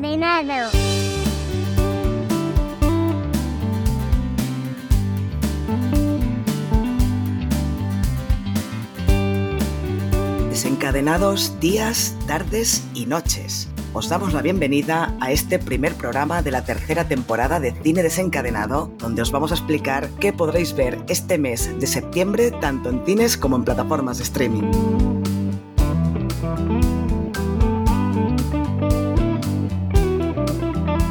Desencadenado. Desencadenados días, tardes y noches. Os damos la bienvenida a este primer programa de la tercera temporada de Cine Desencadenado, donde os vamos a explicar qué podréis ver este mes de septiembre tanto en cines como en plataformas de streaming.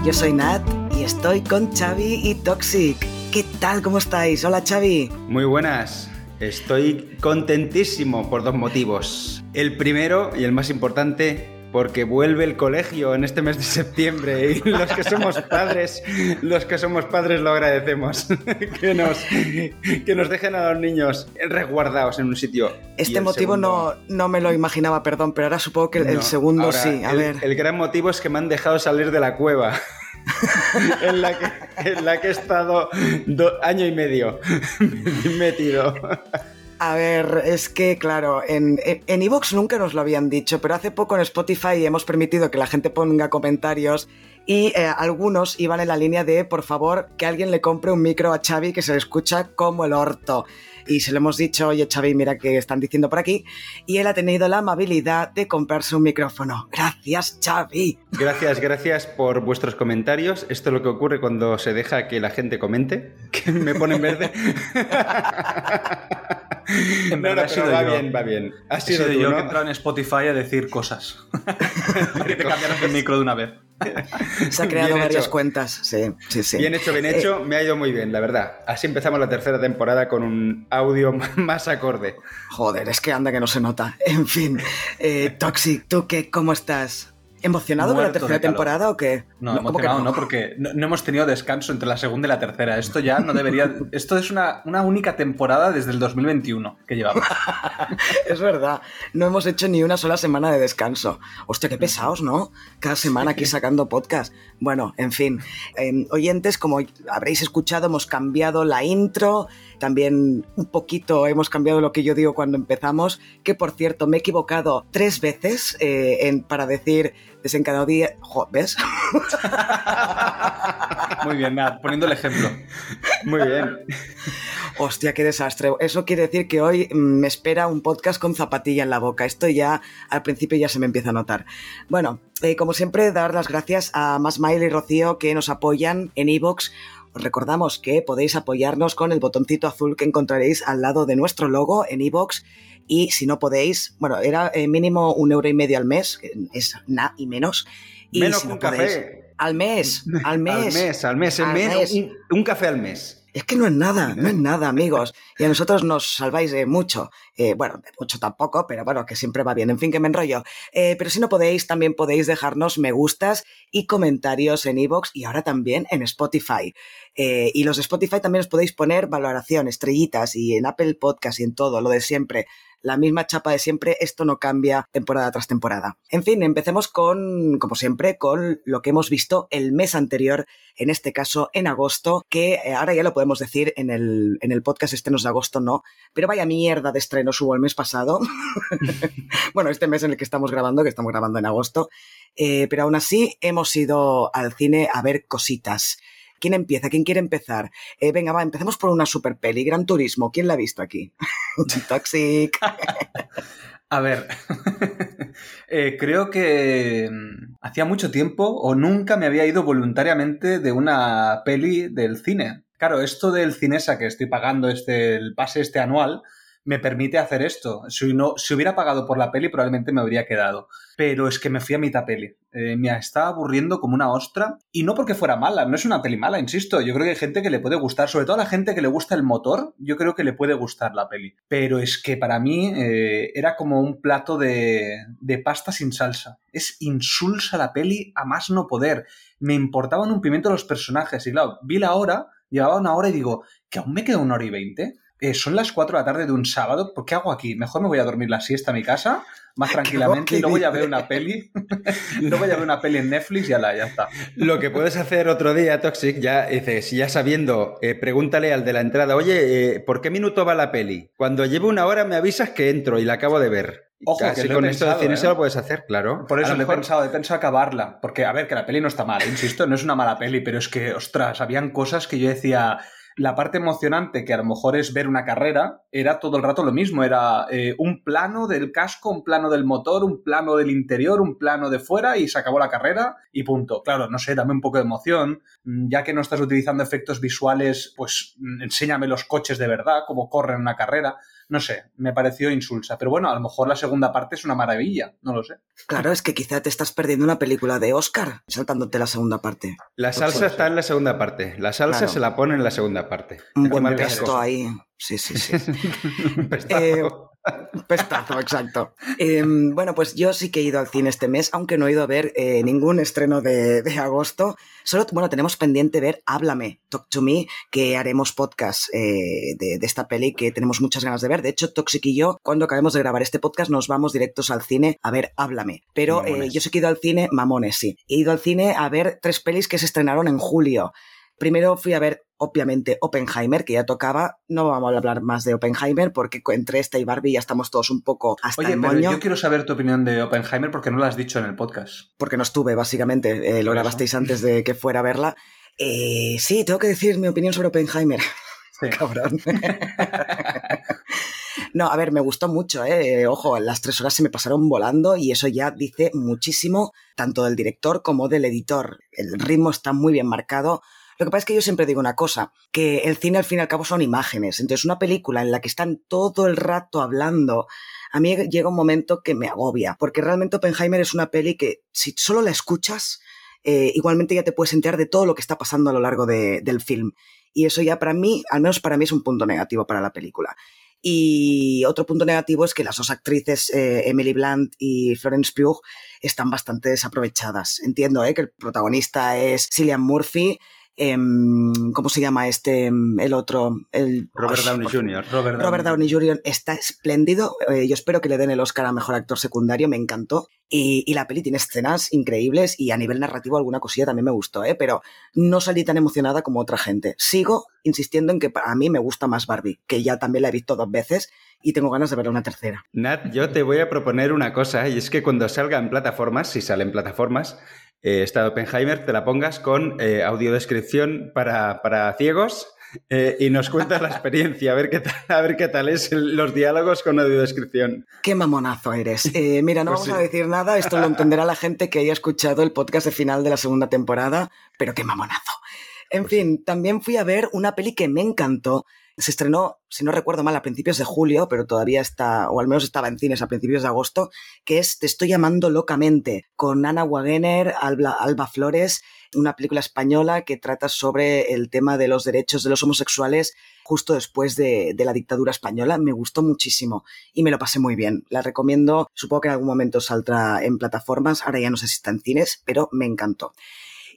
Yo soy Nat y estoy con Xavi y Toxic. ¿Qué tal? ¿Cómo estáis? Hola Xavi. Muy buenas. Estoy contentísimo por dos motivos. El primero y el más importante porque vuelve el colegio en este mes de septiembre y los que somos padres, los que somos padres lo agradecemos. que, nos, que nos dejen a los niños resguardados en un sitio. Este motivo segundo, no, no me lo imaginaba, perdón, pero ahora supongo que el, segundo sí. A el, ver. el gran motivo es que me han dejado salir de la cueva. en, la que, en la que he estado do, año y medio metido. A ver, es que claro, en en Evox nunca nos lo habían dicho, pero hace poco en Spotify hemos permitido que la gente ponga comentarios y eh, algunos iban en la línea de, por favor, que alguien le compre un micro a Xavi que se le escucha como el orto. Y se lo hemos dicho, oye Xavi, mira que están diciendo por aquí. Y él ha tenido la amabilidad de comprarse un micrófono. Gracias, Xavi. Gracias, gracias por vuestros comentarios. Esto es lo que ocurre cuando se deja que la gente comente, que me pone en verde. En verdad no, ha sido va yo. bien, va bien. Ha sido, sido tú, yo ¿no? que he entrado en Spotify a decir cosas. que te cambiaron el micro de una vez. Se ha creado Bien varias hecho. cuentas, sí, sí, sí. Bien hecho, bien Eh, hecho. Me ha ido muy bien, la verdad. Así empezamos la tercera temporada con un audio más acorde. Joder, es que anda que no se nota. En fin, eh, Toxic, ¿tú qué? ¿Cómo estás? ¿Emocionado con la tercera temporada o qué? No, ¿cómo que emocionado no, porque no, no hemos tenido descanso entre la segunda y la tercera. Esto ya no debería. Esto es una, una única temporada desde el 2021 que llevamos. Es verdad, no hemos hecho ni una sola semana de descanso. Hostia, qué pesados, ¿no? Cada semana aquí sacando podcast. Bueno, en fin, eh, oyentes, como habréis escuchado, hemos cambiado la intro, también un poquito hemos cambiado lo que yo digo cuando empezamos, que por cierto me he equivocado tres veces eh, en, para decir desencadenado día... Jo, ¿Ves? Muy bien, Nat, poniendo el ejemplo. Muy bien. Hostia, qué desastre. Eso quiere decir que hoy mm, me espera un podcast con zapatilla en la boca. Esto ya al principio ya se me empieza a notar. Bueno, eh, como siempre, dar las gracias a Masmail y Rocío que nos apoyan en iVoox. Os recordamos que podéis apoyarnos con el botoncito azul que encontraréis al lado de nuestro logo en iVoox. Y si no podéis, bueno, era eh, mínimo un euro y medio al mes, que es nada y menos. Y Menos si no un podéis- café. Al mes, al mes. Al mes, al mes. Al en mes- mes. Un, un café al mes. Es que no es nada, no es nada, amigos. Y a nosotros nos salváis de mucho. Eh, bueno, de mucho tampoco, pero bueno, que siempre va bien. En fin, que me enrollo. Eh, pero si no podéis, también podéis dejarnos me gustas y comentarios en iVoox y ahora también en Spotify. Eh, y los de Spotify también os podéis poner valoración, estrellitas y en Apple Podcast y en todo, lo de siempre. La misma chapa de siempre, esto no cambia temporada tras temporada. En fin, empecemos con, como siempre, con lo que hemos visto el mes anterior en este caso en agosto, que eh, ahora ya lo podemos decir en el, en el podcast estrenos de agosto, no, pero vaya mierda de estrenos hubo el mes pasado. bueno, este mes en el que estamos grabando, que estamos grabando en agosto, eh, pero aún así hemos ido al cine a ver cositas. ¿Quién empieza? ¿Quién quiere empezar? Eh, venga, va, empecemos por una super peli, Gran Turismo. ¿Quién la ha visto aquí? Toxic. A ver, eh, creo que mm, hacía mucho tiempo o nunca me había ido voluntariamente de una peli del cine. Claro, esto del Cinesa que estoy pagando este, el pase este anual me permite hacer esto. Si, no, si hubiera pagado por la peli probablemente me habría quedado. Pero es que me fui a mitad peli. Eh, me estaba aburriendo como una ostra. Y no porque fuera mala, no es una peli mala, insisto. Yo creo que hay gente que le puede gustar, sobre todo a la gente que le gusta el motor, yo creo que le puede gustar la peli. Pero es que para mí eh, era como un plato de, de pasta sin salsa. Es insulsa la peli a más no poder. Me importaban un pimiento los personajes. Y claro, vi la hora, llevaba una hora y digo, que aún me queda una hora y veinte. Eh, son las 4 de la tarde de un sábado, ¿por qué hago aquí? Mejor me voy a dormir la siesta a mi casa, más tranquilamente, y luego ya veo una peli, luego ya veo una peli en Netflix y ya la, ya está. Lo que puedes hacer otro día, Toxic, ya dices, ya sabiendo, eh, pregúntale al de la entrada, oye, eh, ¿por qué minuto va la peli? Cuando lleve una hora me avisas que entro y la acabo de ver. Ojo, Casi que lo he con esto de pensado, cine ¿eh? se lo puedes hacer, claro. Por eso lo he pensado, he pensado acabarla. Porque, a ver, que la peli no está mal, insisto, no es una mala peli, pero es que, ostras, habían cosas que yo decía. La parte emocionante, que a lo mejor es ver una carrera, era todo el rato lo mismo. Era eh, un plano del casco, un plano del motor, un plano del interior, un plano de fuera y se acabó la carrera y punto. Claro, no sé, dame un poco de emoción. Mm, Ya que no estás utilizando efectos visuales, pues mm, enséñame los coches de verdad, cómo corren una carrera. No sé, me pareció insulsa. Pero bueno, a lo mejor la segunda parte es una maravilla, no lo sé. Claro, es que quizá te estás perdiendo una película de Oscar saltándote la segunda parte. La Pues salsa está en la segunda parte. La salsa Claro. se la pone en la segunda parte. Un buen casco. ahí. Sí, sí, sí. Un pestazo. Eh, Pestazo, exacto. Eh, bueno, pues yo sí que he ido al cine este mes, aunque no he ido a ver eh, ningún estreno de, de agosto. Solo, bueno, tenemos pendiente ver Háblame, Talk to Me, que haremos podcast eh, de, de esta peli que tenemos muchas ganas de ver. De hecho, Toxic y yo, cuando acabemos de grabar este podcast, nos vamos directos al cine a ver Háblame. Pero yo sí que he ido al cine, mamones, sí. He ido al cine a ver tres pelis que se estrenaron en julio. Primero fui a ver, obviamente, Oppenheimer, que ya tocaba. No vamos a hablar más de Oppenheimer porque entre esta y Barbie ya estamos todos un poco hasta Oye, el pero moño. yo quiero saber tu opinión de Oppenheimer porque no lo has dicho en el podcast. Porque no estuve, básicamente. Eh, lo grabasteis antes de que fuera a verla. Eh, sí, tengo que decir mi opinión sobre Oppenheimer. Sí. Cabrón. No, a ver, me gustó mucho, ¿eh? Ojo, las tres horas se me pasaron volando y eso ya dice muchísimo, tanto del director como del editor. El ritmo está muy bien marcado. Lo que pasa es que yo siempre digo una cosa, que el cine al fin y al cabo son imágenes. Entonces, una película en la que están todo el rato hablando, a mí llega un momento que me agobia, porque realmente Oppenheimer es una peli que si solo la escuchas, eh, igualmente ya te puedes enterar de todo lo que está pasando a lo largo de- del film. Y eso ya para mí, al menos para mí, es un punto negativo para la película. Y otro punto negativo es que las dos actrices, eh, Emily Blunt y Florence Pugh, están bastante desaprovechadas. Entiendo eh, que el protagonista es Cillian Murphy. Em, ¿Cómo se llama este? em, El otro. El, Robert Downey Jr. Robert, Robert Downey Jr. está espléndido. Eh, yo espero que le den el Oscar a Mejor Actor Secundario, me encantó. Y, y la peli tiene escenas increíbles y a nivel narrativo alguna cosilla también me gustó, ¿eh? pero no salí tan emocionada como otra gente. Sigo insistiendo en que a mí me gusta más Barbie, que ya también la he visto dos veces y tengo ganas de ver una tercera. Nat, yo te voy a proponer una cosa, y es que cuando salga en plataformas, si sale en plataformas, eh, esta de Oppenheimer, te la pongas con eh, audiodescripción para, para ciegos eh, y nos cuentas la experiencia, a ver qué tal, a ver qué tal es el- los diálogos con audiodescripción. Qué mamonazo eres. Eh, mira, no Pues vamos a decir nada, esto lo entenderá la gente que haya escuchado el podcast de final de la segunda temporada, pero qué mamonazo. En Pues fin, también fui a ver una peli que me encantó. Se estrenó, si no recuerdo mal, a principios de julio, pero todavía está, o al menos estaba en cines a principios de agosto, que es Te estoy llamando locamente, con Ana Wagener, Alba, Flores, una película española que trata sobre el tema de los derechos de los homosexuales justo después de, de la dictadura española. Me gustó muchísimo y me lo pasé muy bien. La recomiendo, supongo que en algún momento saldrá en plataformas, ahora ya no sé si está en cines, pero me encantó.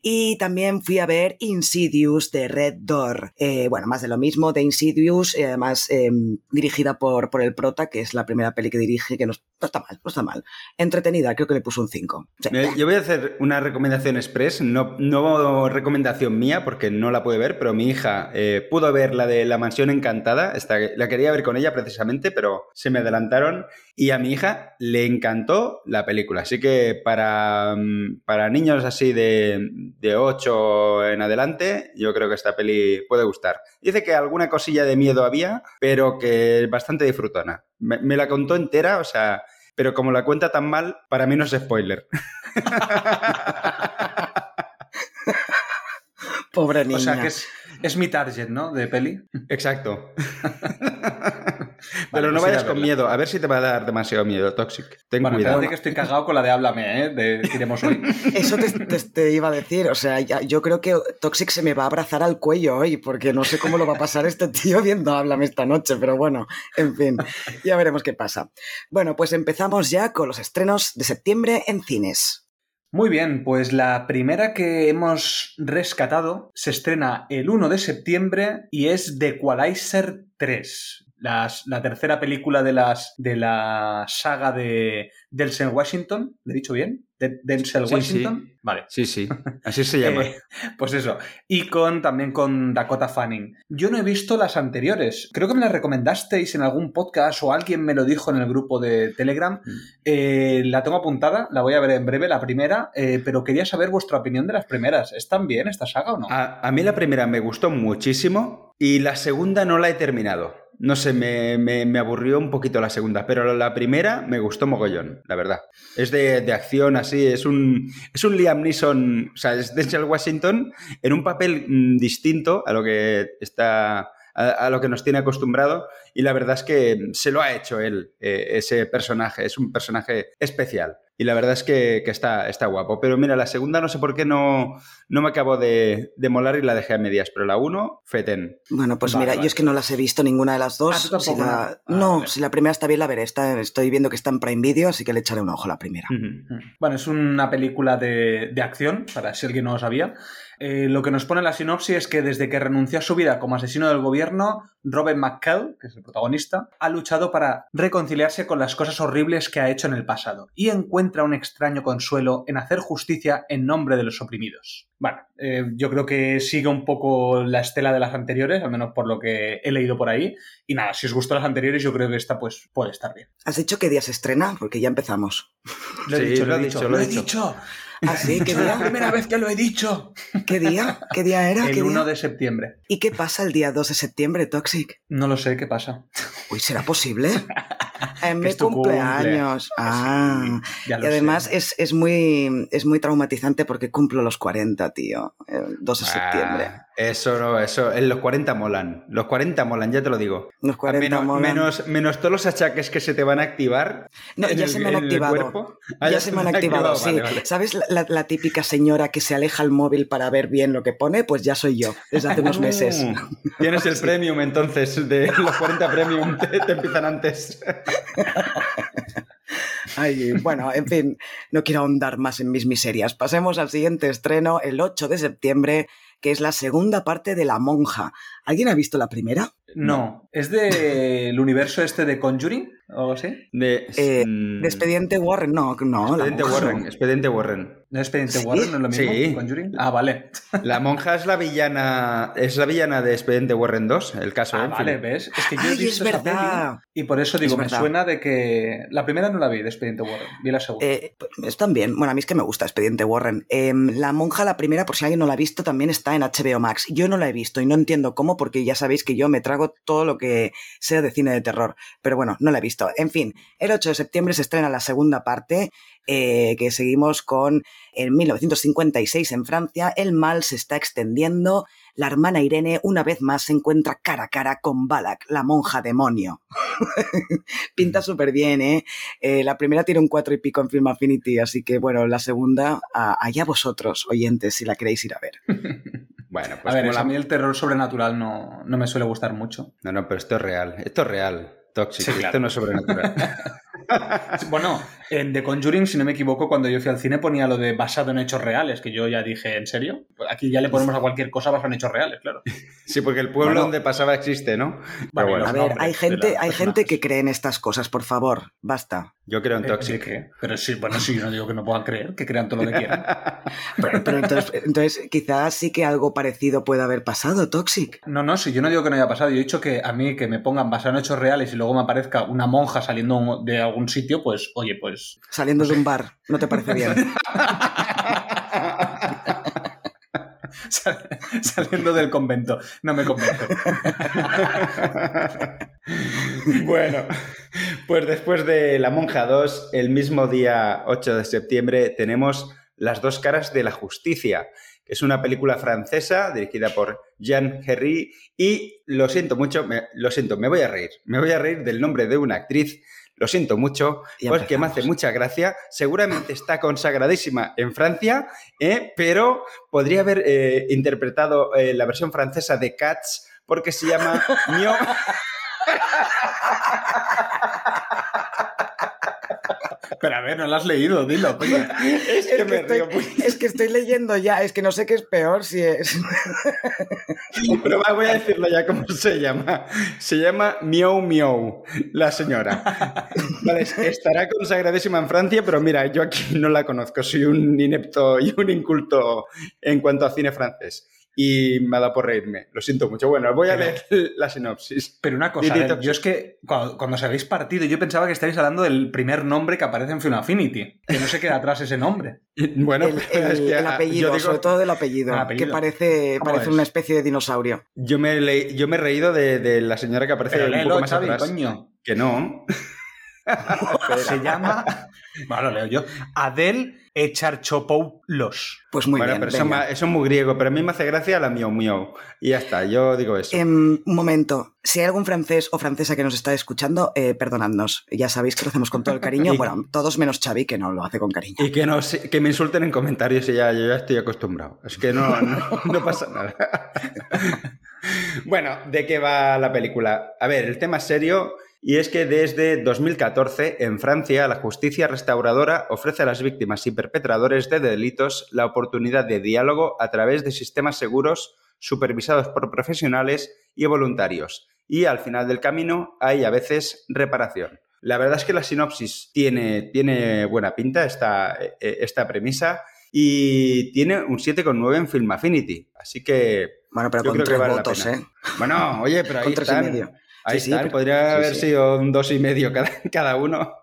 Y también fui a ver Insidious de Red Door. Eh, bueno, más de lo mismo de Insidious, y además eh, dirigida por, por el prota, que es la primera peli que dirige, que no, no está mal, no está mal. Entretenida, creo que le puso un 5. Sí. Eh, Yo voy a hacer una recomendación express, no, no recomendación mía porque no la puede ver, pero mi hija eh, pudo ver la de La Mansión Encantada, la quería ver con ella precisamente, pero se me adelantaron y a mi hija le encantó la película, así que para, mm, para niños así de, de 8 en adelante, yo creo que esta peli puede gustar. Dice que alguna cosilla de miedo había, pero que es bastante disfrutona. Me, me la contó entera, o sea, pero como la cuenta tan mal, para mí no es spoiler. Pobre niña. O sea, que es, es mi target, ¿no? De peli. Exacto. Vale, Pero no pues vayas con miedo, a ver si te va a dar demasiado miedo, Toxic. Ten Bueno, cuidado. que estoy cagado con la de Háblame, ¿eh? De Tiremos hoy. Eso te, te- te iba a decir, o sea, ya- yo creo que Toxic se me va a abrazar al cuello hoy, porque no sé cómo lo va a pasar este tío viendo Háblame esta noche, pero bueno, en fin, ya veremos qué pasa. Bueno, pues empezamos ya con los estrenos de septiembre en cines. Muy bien, pues la primera que hemos rescatado se estrena el 1 de septiembre y es The Equalizer 3. Las- la tercera película de, las, de la saga de Delsen Washington, ¿le he dicho bien? De- Denzel Sí, Washington. Vale. Sí, sí, así se llama. Eh, pues eso. Y con también con Dakota Fanning. Yo no he visto las anteriores. Creo que me las recomendasteis en algún podcast o alguien me lo dijo en el grupo de Telegram. Mm. Eh, la tengo apuntada, la voy a ver en breve, la primera, eh, pero quería saber vuestra opinión de las primeras. ¿Están bien esta saga o no? A, a mí la primera me gustó muchísimo y la segunda no la he terminado. No sé, me, me- me aburrió un poquito la segunda, pero la primera me gustó mogollón, la verdad. Es de, de acción así, es un, es un Liam Neeson, o sea, es Denzel Washington en un papel mm, distinto a lo que está... A, a lo que nos tiene acostumbrado y la verdad es que se lo ha hecho él, eh, ese personaje, es un personaje especial y la verdad es que, que está, está guapo. Pero mira, la segunda no sé por qué no, no me acabo de, de molar y la dejé a medias, pero la uno, feten. Bueno, pues Vale, mira, vale. yo es que no las he visto ninguna de las dos. Ah, ¿tú tampoco, Si la- no? Ah, no, si la primera está bien, la veré. Está- estoy viendo que está en Prime Video, así que le echaré un ojo a la primera. Ujú. Bueno, es una película de, de acción, para si alguien no lo sabía. Eh, lo que nos pone la sinopsis es que desde que renunció a su vida como asesino del gobierno, Robert McCall, que es el protagonista, ha luchado para reconciliarse con las cosas horribles que ha hecho en el pasado y encuentra un extraño consuelo en hacer justicia en nombre de los oprimidos. Bueno, eh, yo creo que sigue un poco la estela de las anteriores, al menos por lo que he leído por ahí. Y nada, si os gustó las anteriores, yo creo que esta pues puede estar bien. ¿Has dicho qué día se estrena? Porque ya empezamos. Lo he Sí, dicho, lo lo he dicho, dicho, lo lo he dicho. Dicho. ¿Ah, sí? ¿Qué Es la día? primera vez que lo he dicho. ¿Qué día? ¿Qué día era? ¿Qué El día? 1 de septiembre. ¿Y qué pasa el día 2 de septiembre, Toxic? No lo sé qué pasa. Uy, ¿será posible? En Que mi cumpleaños. cumple. Ah. Ya Y además sé. es, es, muy, es muy traumatizante porque cumplo los 40, tío. El 2 de septiembre. Ah, eso no, eso, en los 40 molan. Los 40 molan, ya te lo digo. Los 40 menos, molan. menos, menos todos los achaques que se te van a activar. No, ya el- se me han activado. Ah, ya, se me han activado, sí. Vale, vale. ¿Sabes la, típica señora que se aleja el móvil para ver bien lo que pone? Pues ya soy yo, desde hace unos meses. Mm, Tienes el premium entonces, de los 40 premium te, te empiezan antes. Ay, bueno, en fin, no quiero ahondar más en mis miserias. Pasemos al siguiente estreno, el 8 de septiembre, que es la segunda parte de La Monja. ¿Alguien ha visto la primera? No. ¿Es del universo este de Conjuring? ¿O algo así? De, Eh, mm, ¿De Expediente Warren? No, no, La Expediente Monja. Warren. Expediente Warren. ¿No es Expediente ¿Sí? Warren? ¿No es lo mismo? Sí. ¿Conjuring? Ah, vale. La monja es la villana. Es la villana de Expediente Warren 2, el caso Ah, Enfield. vale, ¿ves? Es que yo he visto es esa verdad. peli y por eso digo, Es me verdad. suena de que... La primera no la vi, de Expediente Warren. Vi la segunda. Eh, pues, están bien. Bueno, a mí es que me gusta Expediente Warren. Em, la monja, la primera, por si alguien no la ha visto, también está en HBO Max. Yo no la he visto y no entiendo cómo, porque ya sabéis que yo me trago todo lo que sea de cine de terror. Pero bueno, no la he visto. En fin, el 8 de septiembre se estrena la segunda parte, eh, que seguimos con en 1956 en Francia. El mal se está extendiendo. La hermana Irene, una vez más, se encuentra cara a cara con Balak, la monja demonio. Pinta súper bien, ¿eh? Eh, la primera tiene un cuatro y pico en Film Affinity, así que bueno, la segunda, a- allá vosotros, oyentes, si la queréis ir a ver. Bueno, pues a ver, como es- la- a mí el terror sobrenatural no, no me suele gustar mucho. No, no, pero esto es real. Esto es real. Tóxico. Sí, claro. Esto no es sobrenatural. Bueno, en The Conjuring, si no me equivoco, cuando yo fui al cine ponía lo de basado en hechos reales, que yo ya dije, ¿en serio? Aquí ya le ponemos a cualquier cosa basado en hechos reales, claro. sí, porque el pueblo Bueno. donde pasaba existe, ¿no? Pero bueno, A ver, hay de gente, hay gente que cree en estas cosas, por favor, basta. Yo creo en Eh, Toxic. Pero sí, bueno, sí, yo no digo que no puedan creer, que crean todo lo que quieran. Pero, pero entonces, entonces, quizás sí que algo parecido puede haber pasado, Toxic. No, no, sí, yo no digo que no haya pasado. Yo he dicho que a mí que me pongan basado en hechos reales y luego me aparezca una monja saliendo de algún sitio, pues, oye, pues. Saliendo de un bar, ¿no te parece bien? sal- saliendo del convento. No me convence. bueno, pues después de La Monja 2, el mismo día 8 de septiembre, tenemos Las dos caras de la justicia, que es una película francesa dirigida por Jean Herry y lo siento mucho, me, lo siento, me voy a reír, me voy a reír del nombre de una actriz. Lo siento mucho, porque me hace mucha gracia. Seguramente está consagradísima en Francia, ¿eh? pero podría haber eh, interpretado eh, la versión francesa de Cats porque se llama Mio. Pero a ver, no lo has leído, dilo. Es, que, estoy, es que estoy leyendo ya, es que no sé qué es peor si es. Pero voy a decirlo ya cómo se llama. Se llama Miau Miau, la señora. Vale, estará consagradísima en Francia, pero mira, yo aquí no la conozco. Soy un inepto y un inculto en cuanto a cine francés y me ha dado por reírme. Lo siento mucho. Bueno, voy a leer la sinopsis. Pero una cosa, yo es que cuando, os habéis partido, yo pensaba que estáis hablando del primer nombre que aparece en Film Affinity, que no se queda atrás ese nombre. bueno, el, es que, el apellido, sobre todo del apellido, que parece, parece una especie de dinosaurio. Yo me, he, yo me he reído de, la señora que aparece un poco más atrás. Coño. Que no. se llama, bueno, leo yo, Adel Echarchopoulos. Pues muy bien. Pero eso, es muy griego, pero a mí me hace gracia la miau miau. Y ya está, yo digo eso. un momento, si hay algún francés o francesa que nos está escuchando, eh, perdonadnos. Ya sabéis que lo hacemos con todo el cariño. bueno, todos menos Xavi, que no lo hace con cariño. Y que, no, que me insulten en comentarios y ya, yo ya estoy acostumbrado. Es que no, no pasa nada. bueno, ¿de qué va la película? A ver, el tema es serio y es que desde 2014 en Francia la justicia restauradora ofrece a las víctimas y perpetradores de delitos la oportunidad de diálogo a través de sistemas seguros supervisados por profesionales y voluntarios. Y al final del camino hay a veces reparación. La verdad es que la sinopsis tiene, tiene buena pinta, esta, eh, esta premisa, y tiene un 7,9 en Film Affinity. Así que. Bueno, pero con tres votos, ¿eh? Bueno, oye, pero ahí están. Ahí sí, podría haber sido un dos y medio cada, cada uno.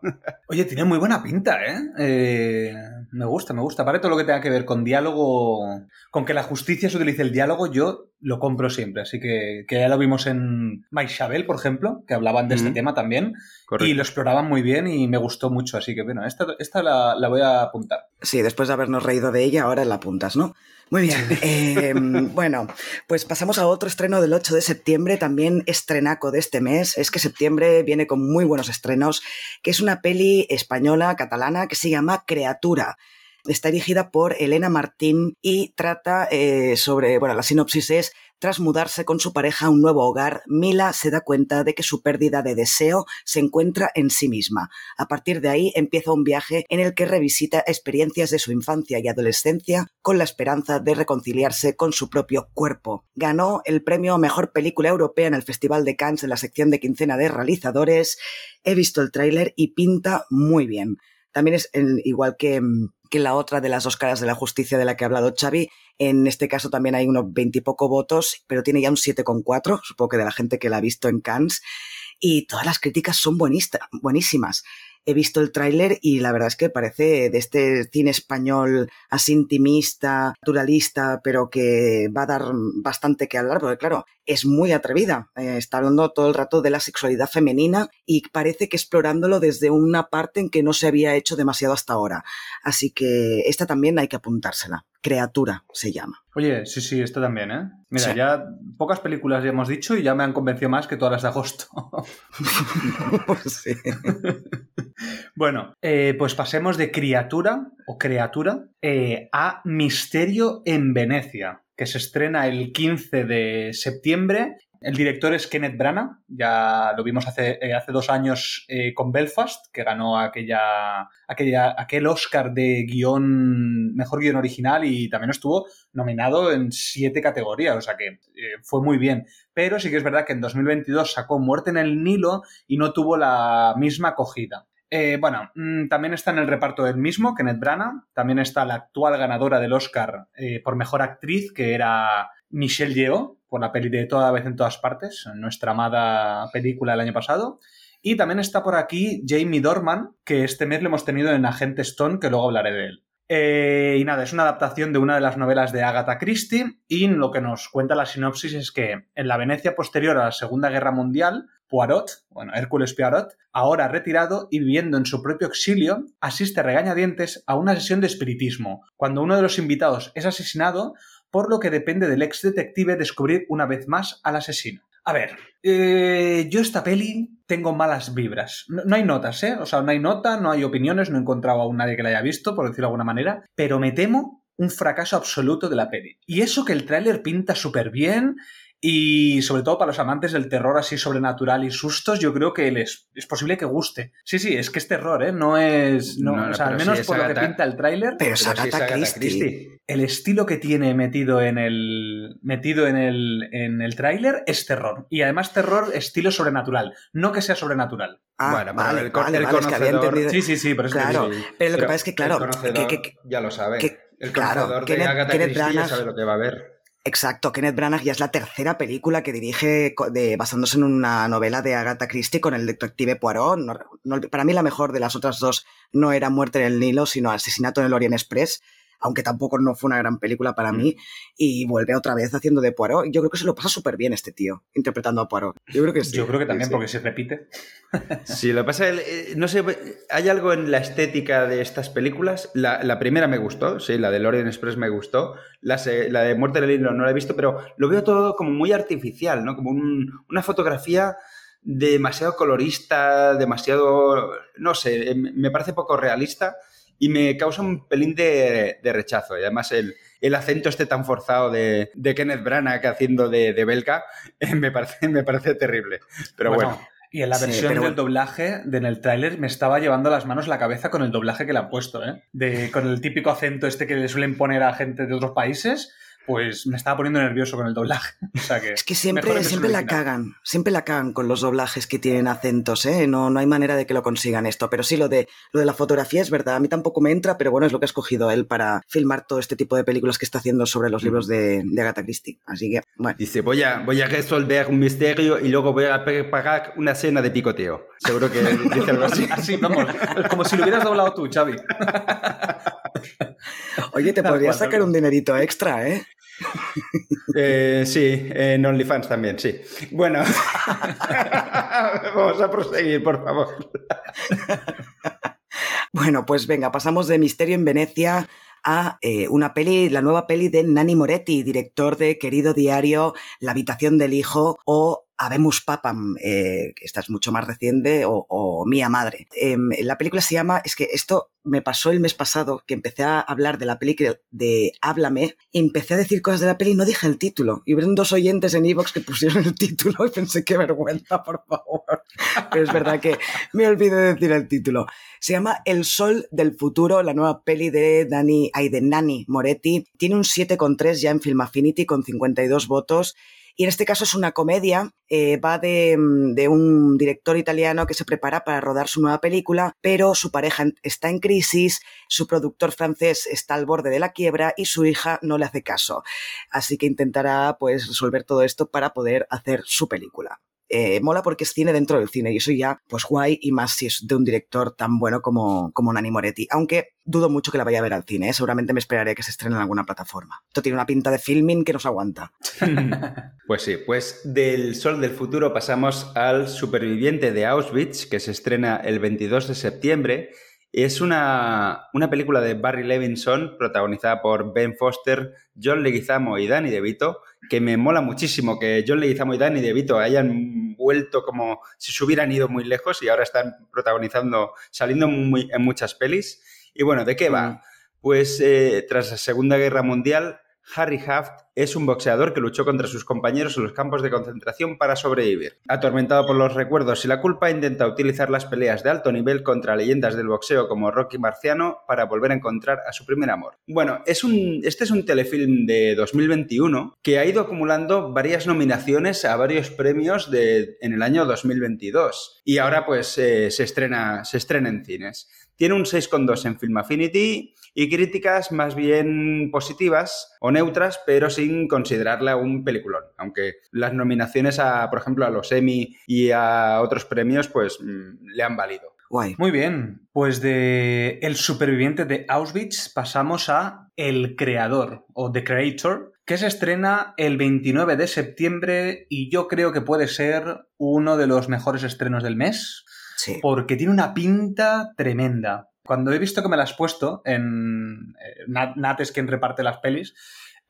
Oye, tiene muy buena pinta, ¿eh? ¿eh? Me gusta, me gusta. Para todo lo que tenga que ver con diálogo, con que la justicia se utilice el diálogo, yo lo compro siempre. Así que, que ya lo vimos en Maishabel, por ejemplo, que hablaban de este tema también. Y lo exploraban muy bien y me gustó mucho. Así que, bueno, esta, esta la, la voy a apuntar. Sí, después de habernos reído de ella, ahora la apuntas, ¿no? Muy bien. Em, bueno, pues pasamos a otro estreno del 8 de septiembre, también estrenaco de este mes. Es que septiembre viene con muy buenos estrenos, que es una peli española, catalana, que se llama Creatura. Está dirigida por Elena Martín y trata eh, sobre, bueno, la sinopsis es tras mudarse con su pareja a un nuevo hogar, Mila se da cuenta de que su pérdida de deseo se encuentra en sí misma. A partir de ahí empieza un viaje en el que revisita experiencias de su infancia y adolescencia con la esperanza de reconciliarse con su propio cuerpo. Ganó el premio a Mejor Película Europea en el Festival de Cannes en la sección de quincena de realizadores. He visto el tráiler y pinta muy bien. También es igual que, que la otra de las dos caras de la justicia de la que ha hablado Xavi, en este caso también hay unos veintipoco votos, pero tiene ya un 7,4, supongo que de la gente que la ha visto en Cannes. Y todas las críticas son buenísimas. He visto el tráiler y la verdad es que parece de este cine español así intimista, naturalista, pero que va a dar bastante que hablar, porque claro, es muy atrevida. Eh, está hablando todo el rato de la sexualidad femenina y parece que explorándolo desde una parte en que no se había hecho demasiado hasta ahora. Así que esta también hay que apuntársela. Criatura se llama. Oye, sí, sí, esta también, ¿eh? Mira, ya pocas películas ya hemos dicho y ya me han convencido más que todas las de agosto. sí. bueno, eh, pues pasemos de criatura o criatura eh, a misterio en Venecia que se estrena el 15 de septiembre. El director es Kenneth Branagh, ya lo vimos hace, eh, hace dos años eh, con Belfast, que ganó aquella, aquella, aquel Oscar de guion, mejor guion original y también estuvo nominado en siete categorías, o sea que eh, fue muy bien. Pero sí que es verdad que en 2022 sacó Muerte en el Nilo y no tuvo la misma acogida. Bueno, mm, también está en el reparto del mismo, Kenneth Branagh. También está la actual ganadora del Oscar por mejor actriz, que era Michelle Yeoh, por la peli de Toda vez en todas partes, nuestra amada película del año pasado. Y también está por aquí Jamie Dorman, que este mes lo hemos tenido en Agente Stone, que luego hablaré de él. Eh, y nada, es una adaptación de una de las novelas de Agatha Christie y lo que nos cuenta la sinopsis es que en la Venecia posterior a la Segunda Guerra Mundial, Poirot, bueno, Hércules Poirot, ahora retirado y viviendo en su propio exilio, asiste regañadientes a una sesión de espiritismo, cuando uno de los invitados es asesinado, por lo que depende del ex detective descubrir una vez más al asesino. A ver, eh, yo esta peli tengo malas vibras. No, hay notas, ¿eh? O sea, no hay nota, no hay opiniones, no he encontrado a nadie que la haya visto, por decirlo de alguna manera, pero me temo un fracaso absoluto de la peli. Y eso que el tráiler pinta súper bien Y sobre todo para los amantes del terror así sobrenatural y sustos, yo creo que les, es posible que guste. Sí, sí, es que es terror, ¿eh? No es... No, No, no, o sea, al pero menos sí es por lo que pinta el tráiler, Pero es Pero sí Agatha Agatha Christie. el estilo que tiene metido en el metido en el, en el tráiler es terror. Y además terror estilo sobrenatural, no que sea sobrenatural. Ah, Bueno, pero vale, el vale, el vale, es que había conocedor- entendido- Sí, sí, sí, por eso te Claro, digo. pero lo que pasa es que, claro, el conocedor que- que- que- ya lo sabe. que- el claro, conocedor de Kenneth- Agatha Kenneth Christie ya sabe lo que va a ver. Exacto, Kenneth Branagh ya es la tercera película que dirige de, basándose en una novela de Agatha Christie con el detective Poirot. No- para mí la mejor de las otras dos no era Muerte en el Nilo, sino Asesinato en el Orient Express, aunque tampoco no fue una gran película para Mm. mí, y vuelve otra vez haciendo de Poirot. Yo creo que se lo pasa súper bien este tío, interpretando a Poirot. Yo creo que sí. Yo creo que también, sí. porque se repite. Sí, lo que pasa es, eh, no sé, hay algo en la estética de estas películas. La, la primera me gustó, sí, la de Orient Express me gustó. La, de Muerte del Hilo no la he visto, pero lo veo todo como muy artificial, ¿no? Como un- una fotografía demasiado colorista, demasiado, no sé, eh, me parece poco realista y me causa un pelín de, de rechazo. Y además el, el acento este tan forzado de, de Kenneth Branagh haciendo de, de belga eh, me, parece, me parece terrible. Pero bueno. Y en la Sí, versión pero del bueno. doblaje, de en el tráiler, me estaba llevando las manos a la cabeza con el doblaje que le han puesto, ¿eh? De, con el típico acento este que le suelen poner a gente de otros países, pues me estaba poniendo nervioso con el doblaje. O sea que... Es que siempre, siempre la cagan, siempre la cagan con los doblajes que tienen acentos, ¿eh? No, no hay manera de que lo consigan esto. Pero sí, lo de, lo de la fotografía es verdad, a mí tampoco me entra, pero bueno, es lo que ha escogido él para filmar todo este tipo de películas que está haciendo sobre los libros de, de Agatha Christie. Así que, bueno. Dice, voy a, voy a resolver un misterio y luego voy a preparar una cena de picoteo. Seguro que dice algo así. Así, vamos, como si lo hubieras doblado tú, Xavi. Oye, te podrías sacar un dinerito extra, ¿eh? Eh, sí, en OnlyFans también, sí. Bueno, vamos a proseguir, por favor. Bueno, pues venga, pasamos de Misterio en Venecia a eh, una peli, la nueva peli de Nani Moretti, director de Querido Diario, La habitación del hijo o Habemus Papam, eh, que esta es mucho más reciente, o, o Mía Madre. Em, la película se llama, es que esto me pasó el mes pasado, que empecé a hablar de la película de Háblame, y empecé a decir cosas de la peli y no dije el título. Y hubieron dos oyentes en Evox que pusieron el título y pensé, qué vergüenza, por favor. Pero es verdad que me olvidé de decir el título. Se llama El Sol del Futuro, la nueva peli de Dani, ay, de Nani Moretti. Tiene un 7,3 ya en Film Affinity con 52 votos. Y en este caso es una comedia, eh, va de, mm, de un director italiano que se prepara para rodar su nueva película, pero su pareja está en crisis, su productor francés está al borde de la quiebra y su hija no le hace caso. Así que intentará pues resolver todo esto para poder hacer su película. Eh, mola porque es cine dentro del cine y eso ya, pues guay, y más si es de un director tan bueno como, como Nani Moretti. Aunque dudo mucho que la vaya a ver al cine, ¿eh? seguramente me esperaré que se estrene en alguna plataforma. Esto tiene una pinta de filming que nos aguanta. Pues sí, pues del Sol del Futuro pasamos al Superviviente de Auschwitz, que se estrena el 22 de septiembre. Es una, una película de Barry Levinson, protagonizada por Ben Foster, John Leguizamo y Danny DeVito, que me mola muchísimo que John Leguizamo y Danny DeVito hayan vuelto como si se hubieran ido muy lejos y ahora están protagonizando, saliendo muy- en muchas pelis. Y bueno, ¿de qué va? Pues eh, tras la Segunda Guerra Mundial, Harry Haft es un boxeador que luchó contra sus compañeros en los campos de concentración para sobrevivir. Atormentado por los recuerdos y la culpa, intenta utilizar las peleas de alto nivel contra leyendas del boxeo como Rocky Marciano para volver a encontrar a su primer amor. Bueno, es un, este es un telefilm de 2021 que ha ido acumulando varias nominaciones a varios premios en el año 2022 y ahora pues eh, se, estrena, se estrena en cines. Tiene un 6,2 en Film Affinity y críticas más bien positivas o neutras, pero sin considerarla un peliculón. Aunque las nominaciones a, por ejemplo, a los Emmy y a otros premios, pues mm, le han valido. Guay. Muy bien, pues de El superviviente de Auschwitz pasamos a El creador o The Creator, que se estrena el 29 de septiembre y yo creo que puede ser uno de los mejores estrenos del mes Porque tiene una pinta tremenda. Cuando he visto que me la has puesto en eh, Nat, Nat es quien reparte las pelis,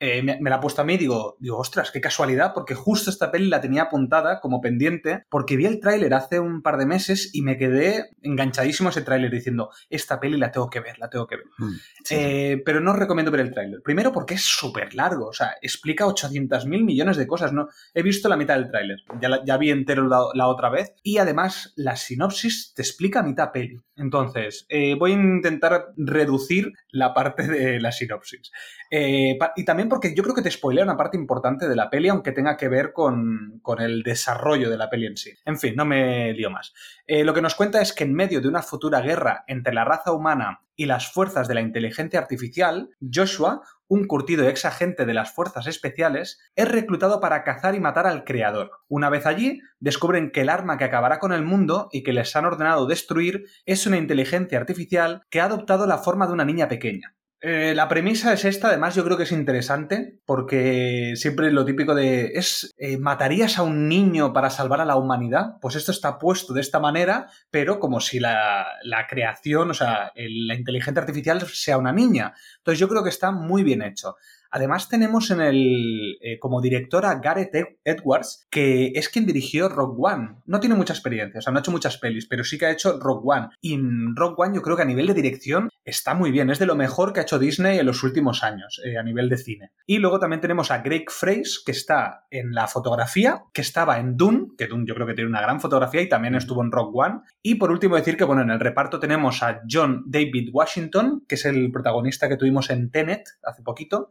eh, me, la ha puesto a mí y digo, digo, ostras, qué casualidad, porque justo esta peli la tenía apuntada como pendiente, porque vi el tráiler hace un par de meses y me quedé enganchadísimo a ese tráiler diciendo, esta peli la tengo que ver, la tengo que ver. Mm, eh, pero no os recomiendo ver el tráiler. Primero porque es súper largo, o sea, explica 800 mil millones de cosas, ¿no? He visto la mitad del tráiler, ya, ya vi entero la, otra vez, y además la sinopsis te explica mitad peli. Entonces, eh, voy a intentar reducir la parte de la sinopsis. Y también porque yo creo que te spoilea una parte importante de la peli, aunque tenga que ver con, el desarrollo de la peli en sí. En fin, no me lío más. Eh, lo que nos cuenta es que en medio de una futura guerra entre la raza humana y las fuerzas de la inteligencia artificial, Joshua, un curtido ex agente de las fuerzas especiales, es reclutado para cazar y matar al creador. Una vez allí, descubren que el arma que acabará con el mundo y que les han ordenado destruir es una inteligencia artificial que ha adoptado la forma de una niña pequeña. Eh, la premisa es esta, además yo creo que es interesante porque siempre lo típico de es eh, ¿matarías a un niño para salvar a la humanidad? Pues esto está puesto de esta manera, pero como si la, creación, o sea, la inteligencia artificial sea una niña. Entonces yo creo que está muy bien hecho. Además tenemos en el eh, como director a Gareth Edwards, que es quien dirigió Rock One. No tiene mucha experiencia, o sea, no ha hecho muchas pelis, pero sí que ha hecho Rock One. Y en Rock One yo creo que a nivel de dirección está muy bien, es de lo mejor que ha hecho Disney en los últimos años, eh, a nivel de cine. Y luego también tenemos a Greg Fraser, que está en la fotografía, que estaba en Dune, que Dune yo creo que tiene una gran fotografía y también estuvo en Rock One. Y por último decir que, bueno, en el reparto tenemos a John David Washington, que es el protagonista que tuvimos en Tenet hace poquito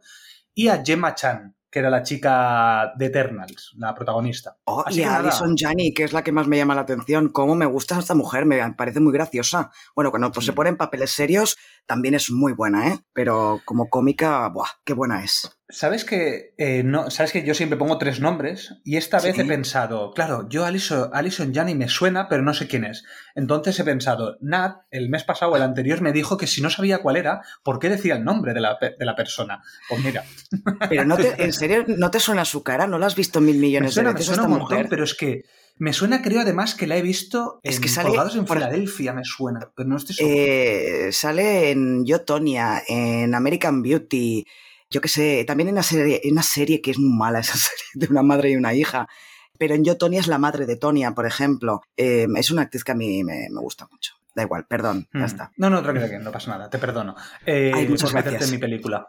y a Gemma Chan, que era la chica de Eternals, la protagonista. Oh, y a Alison Janney, que es la que más me llama la atención. Cómo me gusta esta mujer, me parece muy graciosa. Bueno, cuando pues, se pone en papeles serios, también es muy buena, ¿eh? Pero como cómica, ¡buah! ¡Qué buena es! Sabes que eh, no, sabes que yo siempre pongo tres nombres y esta vez he pensado, claro, yo Alison, Alison Janney me suena, pero no sé quién es. Entonces he pensado, Nat, el mes pasado, el anterior, me dijo que si no sabía cuál era, ¿por qué decía el nombre de la, de la persona? Pues mira. Pero no te, en serio, ¿no te suena su cara? ¿No la has visto mil millones de veces? Me suena un montón, pero es que me suena, creo además que la he visto en es que sale, en Filadelfia, me suena, pero no estoy seguro. Eh, sale en Yo, Tonya, en American Beauty yo qué sé, también en una serie, una serie que es muy mala, esa serie de una madre y una hija. Pero en Yo, Tonia es la madre de Tonia, por ejemplo. Em, es una actriz que a mí me, gusta mucho. Da igual, perdón, ya hmm. está. No, no, tranquila que no pasa nada, te perdono. Eh, Hay muchas por meterte en mi película.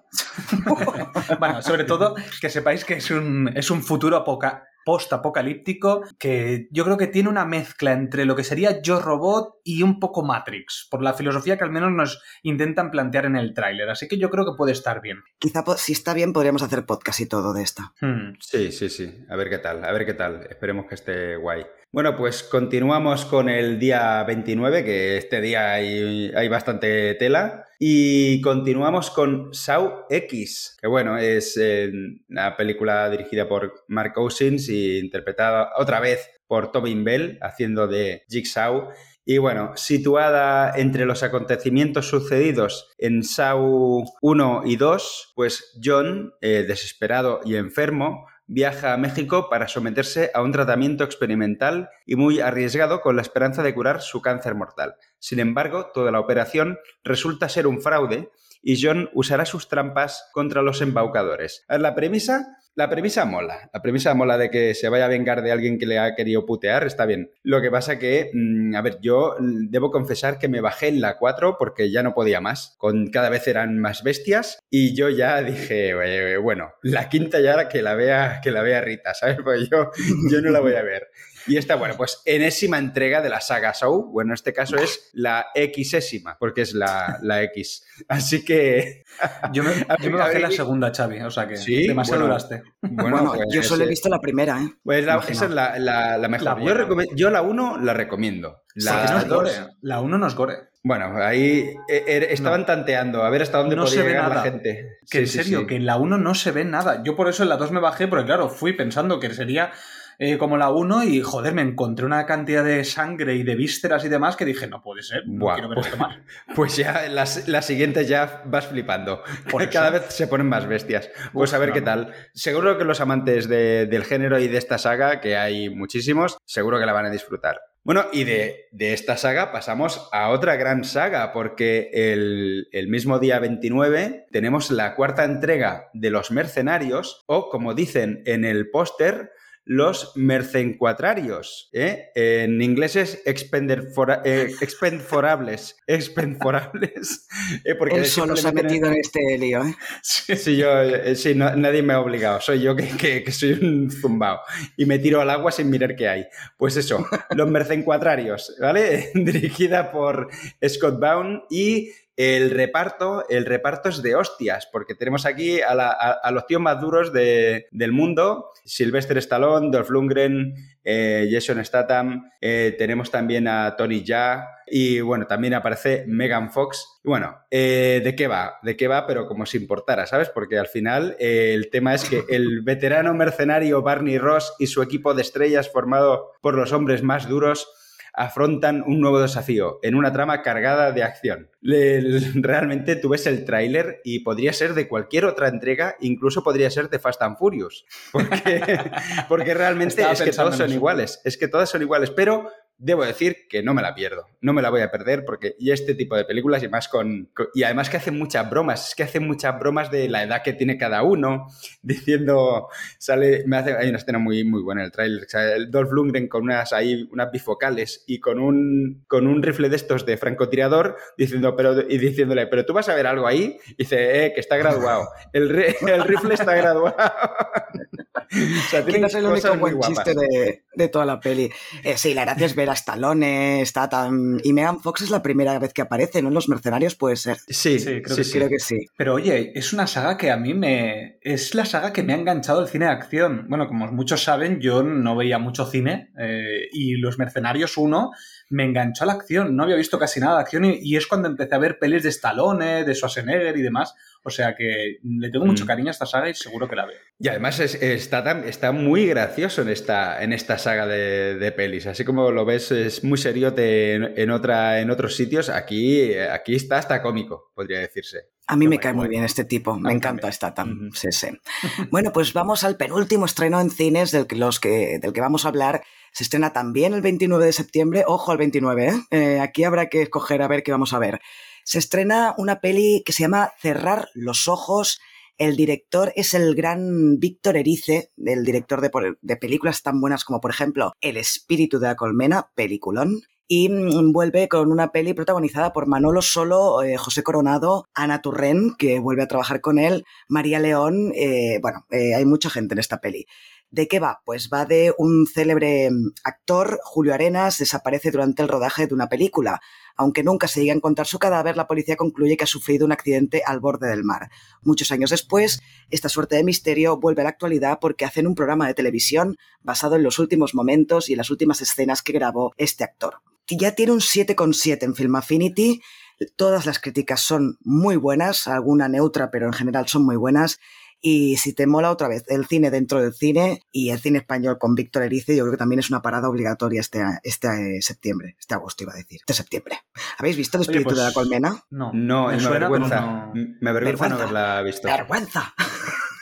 bueno, sobre todo que sepáis que es un, es un futuro poca post-apocalíptico que yo creo que tiene una mezcla entre lo que sería Yo Robot y un poco Matrix, por la filosofía que al menos nos intentan plantear en el tráiler. Así que yo creo que puede estar bien. Quizá si está bien podríamos hacer podcast y todo de esta. Hmm. Sí, sí, sí. A ver qué tal, a ver qué tal. Esperemos que esté guay. Bueno, pues continuamos con el día 29, que este día hay, bastante tela. Y continuamos con Saw X, que bueno, es eh, una película dirigida por Mark Cousins y interpretada otra vez por Tobin Bell, haciendo de Jigsaw. Y bueno, situada entre los acontecimientos sucedidos en Saw 1 y 2, pues John, eh, desesperado y enfermo, viaja a México para someterse a un tratamiento experimental y muy arriesgado con la esperanza de curar su cáncer mortal. Sin embargo, toda la operación resulta ser un fraude y John usará sus trampas contra los embaucadores. La premisa la premisa mola. La premisa mola de que se vaya a vengar de alguien que le ha querido putear, está bien. Lo que pasa que, mm, a ver, yo debo confesar que me bajé en la 4 porque ya no podía más. Con cada vez eran más bestias y yo ya dije, bueno, la quinta ya que la vea, que la vea Rita, ¿sabes? Pues yo, yo no la voy a ver. Y esta, bueno, pues enésima entrega de la saga Show. Bueno, en este caso es la xésima, porque es la, la X. Así que. Yo me, bajé la segunda, Xavi, o sea que ¿Sí? demasiado bueno, Bueno, pues yo solo he visto la primera, ¿eh? Pues esa es la, la, mejor. yo, yo, la 1 la recomiendo. La 2. La 1 no es gore. Bueno, ahí eh, er, estaban tanteando a ver hasta dónde podía llegar la gente. Que en serio, que en la 1 no se ve nada. Yo por eso en la 2 me bajé, porque claro, fui pensando que sería eh, como la 1 y joder, me encontré una cantidad de sangre y de vísceras y demás que dije, no puede ser, no quiero ver pues, esto más. Pues ya las, las, siguientes ya vas flipando. Porque cada vez se ponen más bestias. Pues a ver qué tal. Seguro que los amantes del género y de esta saga, que hay muchísimos, seguro que la van a disfrutar. Bueno, y de, esta saga pasamos a otra gran saga, porque el, el, mismo día 29 tenemos la cuarta entrega de Los Mercenarios, o como dicen en el póster, los mercencuatrarios. ¿eh? En inglés es eh, expenforables. Expenforables. ¿eh? Porque Él solo se ha metido en este lío. ¿eh? Sí, yo, sí nadie me ha obligado. Soy yo que, que, soy un zumbao. Y me tiro al agua sin mirar qué hay. Pues eso, los mercencuatrarios, ¿vale? Dirigida por Scott Baum y el reparto, el reparto es de hostias, porque tenemos aquí a, los tíos más duros del mundo, Sylvester Stallone, Dolph Lundgren, eh, Jason Statham, eh, tenemos también a Tony Jaa y bueno, también aparece Megan Fox. Y bueno, eh, ¿de qué va? ¿De qué va? Pero como si importara, ¿sabes? Porque al final el tema es que el veterano mercenario Barney Ross y su equipo de estrellas formado por los hombres más duros afrontan un nuevo desafío en una trama cargada de acción. realmente tú ves el tráiler y podría ser de cualquier otra entrega, incluso podría ser de Fast and Furious, porque, porque realmente es que todos son iguales, es que todas son iguales, pero debo decir que no me la pierdo, no me la voy a perder porque y este tipo de películas y más con, y además que hacen muchas bromas, es que hacen muchas bromas de la edad que tiene cada uno, diciendo sale me hace hay una escena muy muy buena en el trailer, el Dolph Lundgren con unas ahí unas bifocales y con un con un rifle de estos de francotirador diciendo pero y diciéndole, "Pero tú vas a ver algo ahí?" Y dice, "Eh, que está graduado. El rifle está graduado." o sea, tiene es el único buen chiste de, toda la peli. Eh, sí, la gracia es ver a Stallone, Statham y Megan Fox es la primera vez que aparece, ¿no? En Los Mercenarios puede ser. Sí, sí, creo, que, sí. creo que sí. Pero oye, es una saga que a mí me... Es la saga que me ha enganchado el cine de acción. Bueno, como muchos saben, yo no veía mucho cine eh, y Los Mercenarios 1 me enganchó a la acción. No había visto casi nada de acción y, y, es cuando empecé a ver pelis de Stallone, de Schwarzenegger y demás. O sea que le tengo mucho mm. cariño a esta saga y seguro que la veo. Y además está, está muy gracioso en esta, en esta saga de, pelis. Así como lo ves, es muy serio en, otra, en otros sitios. Aquí, aquí está hasta cómico, podría decirse. A mí me cae muy bien este tipo, me encanta Statham. Sí, sí. Bueno, pues vamos al penúltimo estreno en cines del que, los que, del que vamos a hablar. Se estrena también el 29 de septiembre. Ojo al 29, ¿eh? ¿eh? Aquí habrá que escoger a ver qué vamos a ver se estrena una peli que se llama Cerrar los Ojos. El director es el gran Víctor Erice, el director de, películas tan buenas como, por ejemplo, El espíritu de la colmena, peliculón. Y mm, vuelve con una peli protagonizada por Manolo Solo, eh, José Coronado, Ana Turren, que vuelve a trabajar con él, María León. Eh, bueno, eh, hay mucha gente en esta peli. ¿De qué va? Pues va de un célebre mm, actor, Julio Arenas, desaparece durante el rodaje de una película. Aunque nunca se llegue a encontrar su cadáver, la policía concluye que ha sufrido un accidente al borde del mar. Muchos años después, esta suerte de misterio vuelve a la actualidad porque hacen un programa de televisión basado en los últimos momentos y las últimas escenas que grabó este actor. Ya tiene un 7,7 en Film Affinity. Todas las críticas son muy buenas, alguna neutra, pero en general son muy buenas. Y si te mola otra vez el cine dentro del cine y el cine español con Víctor Erice, yo creo que también es una parada obligatoria este, este septiembre, este agosto iba a decir, este septiembre. ¿Habéis visto el espíritu de la pues, colmena? No, no, me, me vergüenza. Me avergüenza no haberla visto. ¡Vergüenza!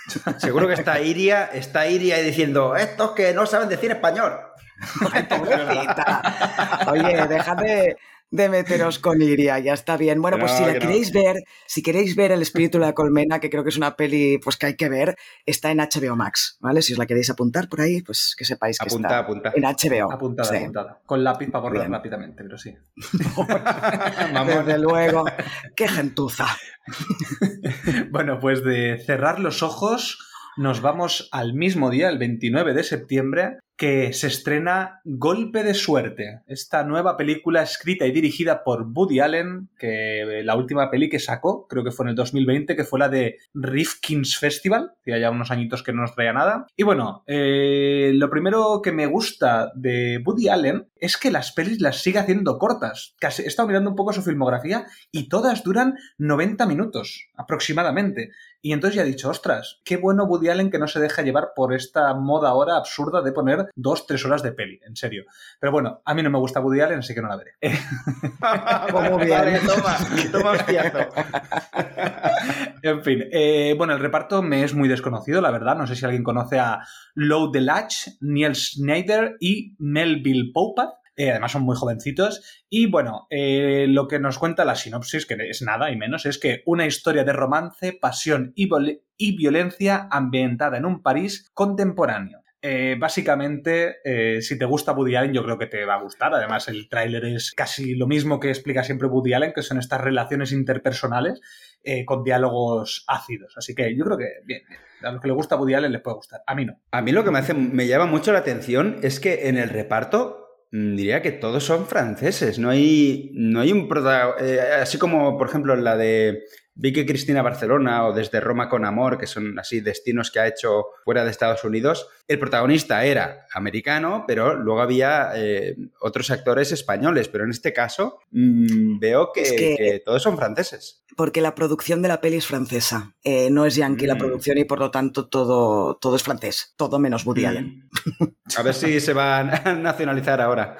Seguro que está Iria, está Iria diciendo, estos que no saben decir español. Oye, déjate, de meteros con Iria, ya está bien. Bueno, pues si la queréis ver, si queréis ver El espíritu de la colmena, que creo que es una peli pues que hay que ver, está en HBO Max, ¿vale? Si os la queréis apuntar por ahí, pues que sepáis que está en HBO. Apuntada, apuntada. Con lápiz para borrar rápidamente, pero sí. Desde luego, qué gentuza. bueno, pues de cerrar los ojos nos vamos al mismo día, el 29 de septiembre, que se estrena Golpe de Suerte, esta nueva película escrita y dirigida por Woody Allen, que la última peli que sacó, creo que fue en el 2020, que fue la de Rifkin's Festival, que ya unos añitos que no nos traía nada. Y bueno, eh, lo primero que me gusta de Woody Allen es que las pelis las sigue haciendo cortas. Casi, he estado mirando un poco su filmografía y todas duran 90 minutos aproximadamente. Y entonces ya he dicho, ostras, qué bueno Woody Allen que no se deja llevar por esta moda ahora absurda de poner dos, tres horas de peli, en serio. Pero bueno, a mí no me gusta Woody Allen, así que no la veré. Como bien. toma, toma en fin, eh, bueno, el reparto me es muy desconocido, la verdad. No sé si alguien conoce a Low Delatch, Neil Schneider y Melville Popat. Eh, además son muy jovencitos. Y bueno, eh, lo que nos cuenta la sinopsis, que es nada y menos, es que una historia de romance, pasión y, violencia ambientada en un París contemporáneo. Eh, básicamente, si te gusta Woody Allen, yo creo que te va a gustar. Además, el tráiler es casi lo mismo que explica siempre Woody Allen, que son estas relaciones interpersonales con diálogos ácidos. Así que yo creo que bien, A los que le gusta Woody Allen les puede gustar. A mí no. A mí lo que me hace, me llama mucho la atención es que en el reparto diría que todos son franceses. No hay, no hay un así como por ejemplo la de Vi que Cristina Barcelona o Desde Roma con Amor, que son así destinos que ha hecho fuera de Estados Unidos, el protagonista era americano, pero luego había eh, otros actores españoles, pero en este caso mm, veo que, todos son franceses. Porque la producción de la peli es francesa, eh, no es yankee la mm. producción y por lo tanto todo, todo es francés, todo menos Woody mm. Allen. A ver si se va a nacionalizar ahora.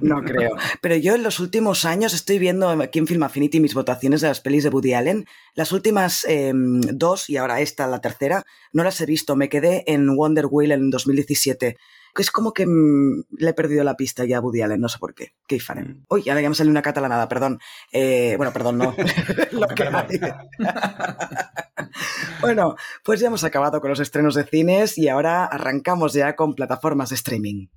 No creo. Pero yo en los últimos años estoy viendo aquí en Film Affinity mis votaciones de las pelis de Woody Allen las últimas em, dos y ahora esta, la tercera, no las he visto. Me quedé en Wonder Wheel en 2017. Es como que mm, le he perdido la pista ya a Woody Allen, no sé por qué. ¿Qué farem? Mm. Uy, ahora ya me salió una catalanada, perdón. Eh, bueno, perdón, no. bueno, pues ya hemos acabado con los estrenos de cines y ahora arrancamos ya con plataformas de streaming.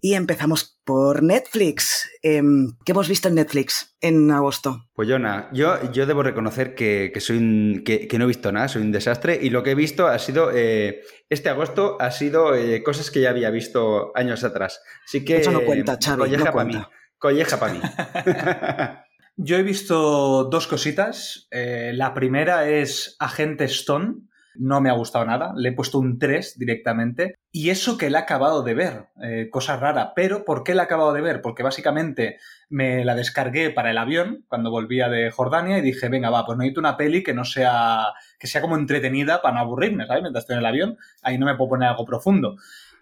Y empezamos por Netflix. Em, ¿Qué hemos visto en Netflix en agosto? Pues yo nada, yo, yo debo reconocer que, soy que, no he visto nada, soy un desastre y lo que he visto ha sido, eh, este agosto ha sido eh, cosas que ya había visto años atrás. Así que... Eso no cuenta, Xavi, colleja para mí. Colleja para mí. yo he visto dos cositas. Eh, la primera es Agente Stone no me ha gustado nada, le he puesto un 3 directamente. Y eso que la he acabado de ver, eh, cosa rara, pero ¿por qué la he acabado de ver? Porque básicamente me la descargué para el avión cuando volvía de Jordania y dije, venga, va, pues necesito una peli que no sea, que sea como entretenida para no aburrirme, ¿sabes? Mientras estoy en el avión, ahí no me puedo poner algo profundo.